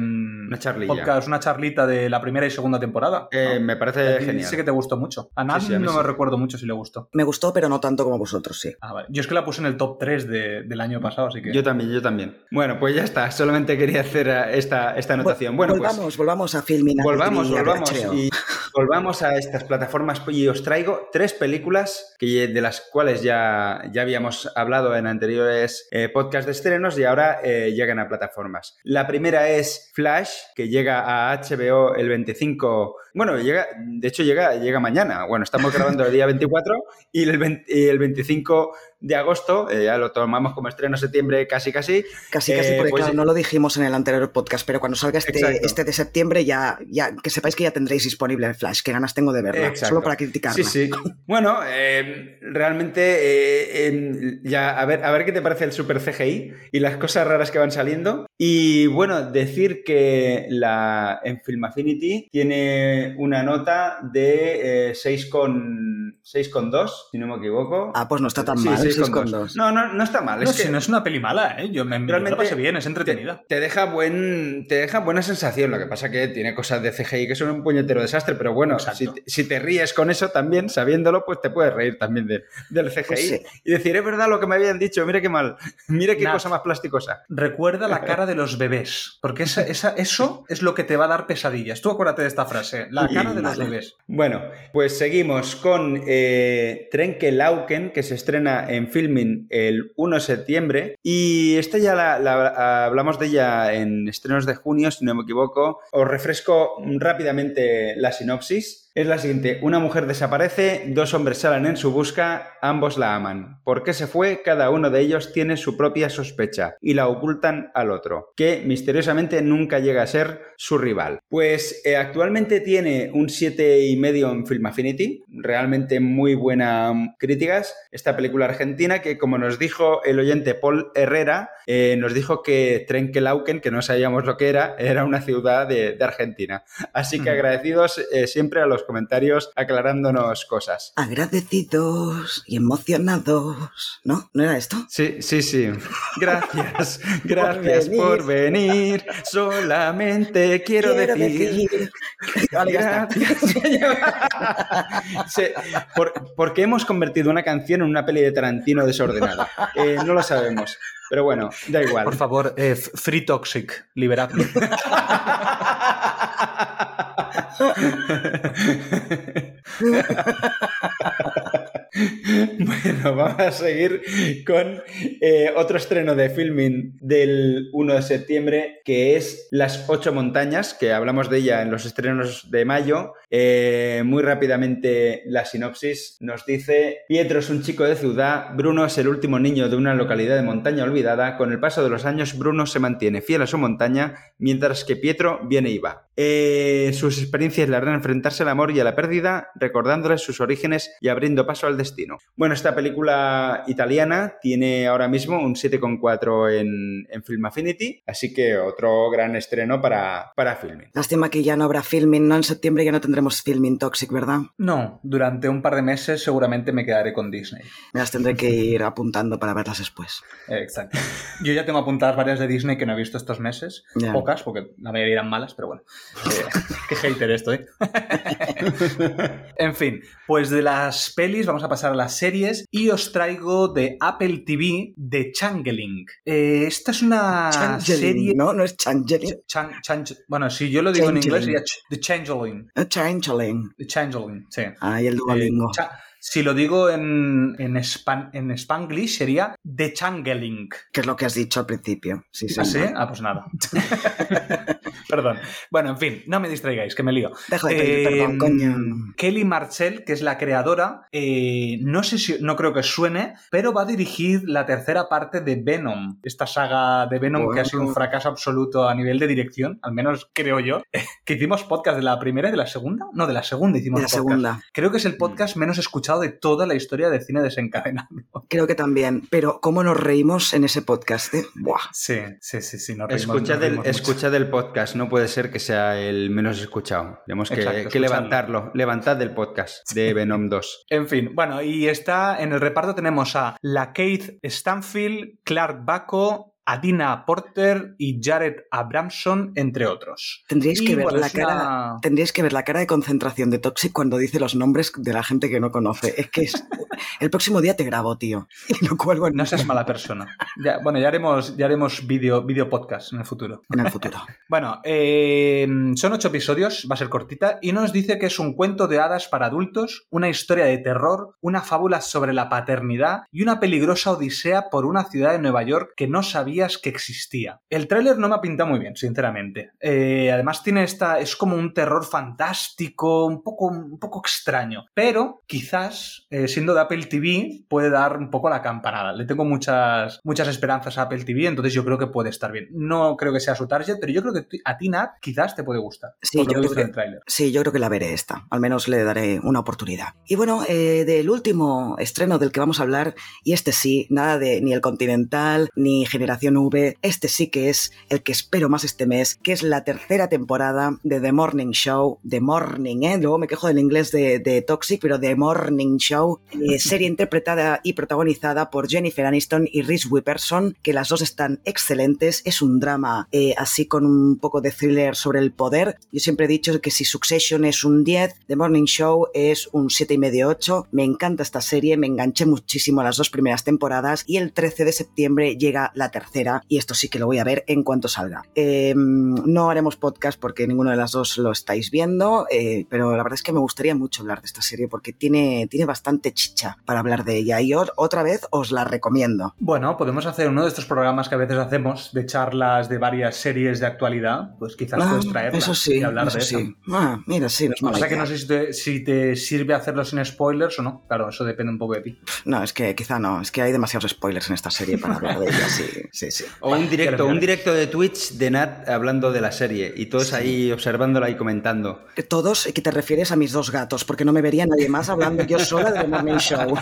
Una podcast, una charlita de la primera y segunda temporada. Eh, ¿no? me parece genial. Sí que te gustó mucho. A Nan Sí, sí, a mí no sí. me recuerdo mucho si le gustó. Me gustó, pero no tanto como vosotros, sí. Ah, vale. Yo es que la puse en el top 3 de- del año pasado, así que. Yo también, yo también. Bueno, pues ya está, solamente quería hacer eh, esta, esta anotación. Bueno, volvamos, pues volvamos a volvamos, a volvamos HBO. y volvamos a estas plataformas y os traigo tres películas que, de las cuales ya, ya habíamos hablado en anteriores eh, podcasts de estrenos y ahora eh, llegan a plataformas. La primera es Flash, que llega a HBO el 25. Bueno, llega, de hecho llega, llega mañana. Bueno, estamos grabando el día 24 y el, 20 y el 25 de agosto, eh, ya lo tomamos como estreno septiembre casi casi. Casi, casi, Eh, porque pues- claro, no lo dijimos en el anterior podcast, pero cuando salga este, este de septiembre, ya, ya que sepáis que ya tendréis disponible el Flash. Qué ganas tengo de verla, Exacto. solo para criticarla. Sí, sí. Bueno, eh, realmente, eh, em, ya, a ver, a ver qué te parece el super CGI y las cosas raras que van saliendo. Y bueno, decir que la, en Film Affinity tiene una nota de eh, 6 con 6,2, si no me equivoco. Ah, pues no está tan Sí, mal, 6,2. 6,2. No, no, no está mal. No, es si que no es una peli mala, ¿eh? Yo me, me Realmente lo pasé bien, es te, entretenida. te deja buen, te deja buena sensación. Lo que pasa que tiene cosas de CGI que son un puñetero desastre, pero bueno, si, te- si te ríes con eso también, sabiéndolo, pues te puedes reír también de- del CGI Pues sí. y decir, es verdad lo que me habían dicho, mira qué mal, mira qué Nat. cosa más plasticosa. Recuerda la cara de los bebés, porque esa, esa- eso es lo que te va a dar pesadillas. Tú acuérdate de esta frase, la cara de los Vale. bebés. Bueno, pues seguimos con eh, Trenke Lauken, que se estrena en Filming el 1 de septiembre. Y esta ya la, la- hablamos de ella en estrenos de junio, si no me equivoco. Os refresco rápidamente la sinopsis. Es la siguiente. Una mujer desaparece, dos hombres salen en su busca, ambos la aman. ¿Por qué se fue? Cada uno de ellos tiene su propia sospecha y la ocultan al otro, que misteriosamente nunca llega a ser su rival. Pues eh, actualmente tiene un 7,5 en Film Affinity, realmente muy buenas críticas. Esta película argentina que, como nos dijo el oyente Paul Herrera, eh, nos dijo que Trenkelauken, que no sabíamos lo que era, era una ciudad de, de Argentina. Así que Mm. agradecidos eh, siempre a los comentarios aclarándonos cosas. Agradecidos y emocionados. ¿No? ¿No era esto? Sí, sí, sí. Gracias, gracias venir. por venir. Solamente quiero, decir. Vale, está. Gracias. Sí, por- porque hemos convertido una canción en una peli de Tarantino desordenada. Eh, no lo sabemos. Pero bueno, da igual. Por favor, eh, Free Toxic, liberadme. Bueno, vamos a seguir con eh, otro estreno de filming del 1 de septiembre, que es Las Ocho Montañas, que hablamos de ella en los estrenos de mayo. Eh, muy rápidamente la sinopsis nos dice, Pietro es un chico de ciudad, Bruno es el último niño de una localidad de montaña olvidada, con el paso de los años Bruno se mantiene fiel a su montaña, mientras que Pietro viene y va. Eh, sus experiencias le harán enfrentarse al amor y a la pérdida, recordándoles sus orígenes y abriendo paso al destino. Bueno, esta película italiana tiene ahora mismo un 7,4 en, en Film Affinity, así que otro gran estreno para, para filming. Lástima que ya no habrá filming, ¿no? En septiembre ya no tendremos filming Toxic, ¿verdad? No, durante un par de meses seguramente me quedaré con Disney. Me las tendré que ir apuntando para verlas después. Eh, Exacto. Yo ya tengo apuntadas varias de Disney que no he visto estos meses. Pocas, porque la mayoría eran malas, pero bueno. Eh, qué hater estoy. en fin, pues de las pelis vamos a pasar a las series y os traigo de Apple TV The Changeling. Eh, esta es una Changeling, serie... ¿no? No es Changeling. Chan- chan- bueno, si yo lo digo en inglés sería ch- The Changeling. Eh, Changeling. The Changeling, sí. Ay, el Duolingo. Eh, cha- si lo digo en, en, span- en Spanglish sería The Changeling. que es lo que has dicho al principio. Sí, sí. ¿Ah, sí? Ah, pues nada. Perdón. Bueno, en fin, no me distraigáis, que me lío. Deja de pedir perdón, Eh, coño. Kelly Marcel, que es la creadora, eh, no sé si, no creo que suene, pero va a dirigir la tercera parte de Venom, esta saga de Venom que ha sido un fracaso absoluto a nivel de dirección, al menos creo yo. que hicimos podcast de la primera y de la segunda, no, de la segunda hicimos De la podcast. segunda. Creo que es el podcast menos escuchado de toda la historia de cine desencadenado. Creo que también. Pero cómo nos reímos en ese podcast, ¿eh? Buah. Sí, sí, sí, sí. nos reímos- Escuchad nos el, reímos mucho. escuchad el podcast, no puede ser que sea el menos escuchado. Tenemos que, Exacto, que escuchadlo. levantarlo. Levantad el podcast de Venom 2. En fin, bueno, y está en el reparto tenemos a la Keith Stanfield, Clark Baco, Adina Porter y Jared Abramson, entre otros. Tendríais Y, que ver bueno, la cara. una- Tendríais que ver la cara de concentración de Toxic cuando dice los nombres de la gente que no conoce. Es que es... el próximo día te grabo, tío. Y lo cuelgo en, No seas mala persona. Ya, bueno, ya haremos, ya haremos video, video podcast en el futuro. en el futuro. Bueno, eh, son ocho episodios, va a ser cortita, y nos dice que es un cuento de hadas para adultos, una historia de terror, una fábula sobre la paternidad y una peligrosa odisea por una ciudad de Nueva York que no sabías que existía. El tráiler no me ha pintado muy bien, sinceramente. Eh, además tiene esta, es como un terror fantástico, un poco, un poco extraño, pero quizás, eh, siendo de Apple TV, puede dar un poco la campanada. Le tengo muchas, muchas esperanzas a Apple TV, entonces yo creo que puede estar bien. No creo que sea su target, pero yo creo que a ti, Nat, quizás te puede gustar. Sí, yo creo que-. Sí, yo creo que la veré esta. Al menos le daré una oportunidad. Y bueno, eh, del último estreno del que vamos a hablar, y este sí, nada de ni el Continental ni Generación V, este sí que es el que espero más este mes, que es la tercera temporada de The Morning Show. The Morning, ¿eh? Luego me quejo del inglés de, de Toxic, pero The Morning Show, eh, serie interpretada y protagonizada por Jennifer Aniston y Reese Witherspoon, que las dos están excelentes. Es un drama eh, así con un poco de thriller sobre el poder. Yo siempre he dicho que si Succession es un 10, The Morning Show es un 7,5-8. Me encanta esta serie, me enganché muchísimo a las dos primeras temporadas y el 13 de septiembre llega la tercera y esto sí que lo voy a ver en cuanto salga. Eh, no haremos podcast porque ninguno de las dos lo estáis viendo, eh, pero la verdad es que me gustaría mucho hablar de esta serie porque tiene, tiene bastante chicha para hablar de ella y os- otra vez os la recomiendo. Bueno, podemos hacer uno de estos programas que a veces hacemos de charlas de varias series de actualidad. Pues quizás Ah, puedes traerla eso sí, y hablar eso de sí. eso. Ah, mira, sí, no es O sea que no sé si te, si te sirve hacerlo sin spoilers o no. Claro, eso depende un poco de ti. No, es que quizá no, es que hay demasiados spoilers en esta serie para hablar de ella, sí, sí, sí. O un directo, un directo de Twitch de Nat hablando de la serie y todos ahí observándola y comentando. Todos, que te refieres a mis dos gatos, porque no me vería nadie más hablando yo sola de The Morning Show.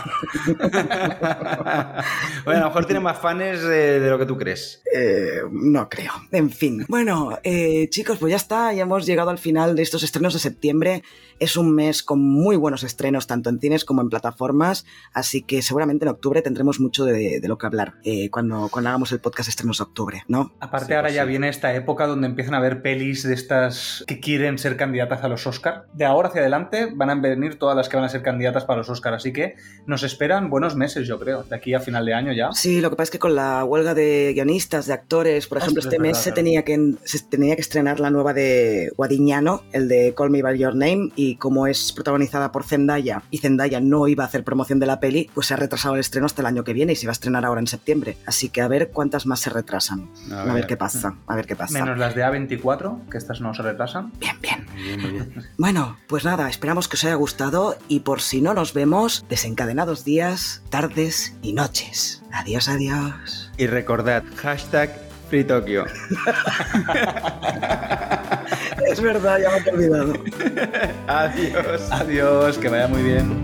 bueno, a lo mejor tiene más fans de, de lo que tú crees. Eh, no creo. En fin. Bueno, eh, chicos, pues ya está. Ya hemos llegado al final de estos estrenos de septiembre. Es un mes con muy buenos estrenos, tanto en cines como en plataformas. Así que seguramente en octubre tendremos mucho de, de lo que hablar eh, cuando, cuando hagamos el podcast estrenos de octubre, ¿no? Aparte, Sí, ahora pues ya sí. viene esta época donde empiezan a haber pelis de estas que quieren ser candidatas a los Oscar. De ahora hacia adelante van a venir todas las que van a ser candidatas para los Oscar, así que nos esperan buenos meses, yo creo, de aquí a final de año ya. Sí, lo que pasa es que con la huelga de guionistas, de actores, por ejemplo, Ostras, este es mes se, claro. tenía que, se tenía que estrenar la nueva de Guadignano, el de Call Me By Your Name, y como es protagonizada por Zendaya, y Zendaya no iba a hacer promoción de la peli, pues se ha retrasado el estreno hasta el año que viene y se va a estrenar ahora en septiembre. Así que a ver cuántas más se retrasan. A A, ver. ver. qué pasa, a ver qué pasa. Menos las de A24, que estas no se retrasan. Bien, bien. Bien, bien. Bueno, pues nada, esperamos que os haya gustado y por si no nos vemos, desencadenados días, tardes y noches. Adiós, adiós. Y recordad, hashtag FreeTokyo. Es verdad, ya me he olvidado. Adiós. Adiós, que vaya muy bien.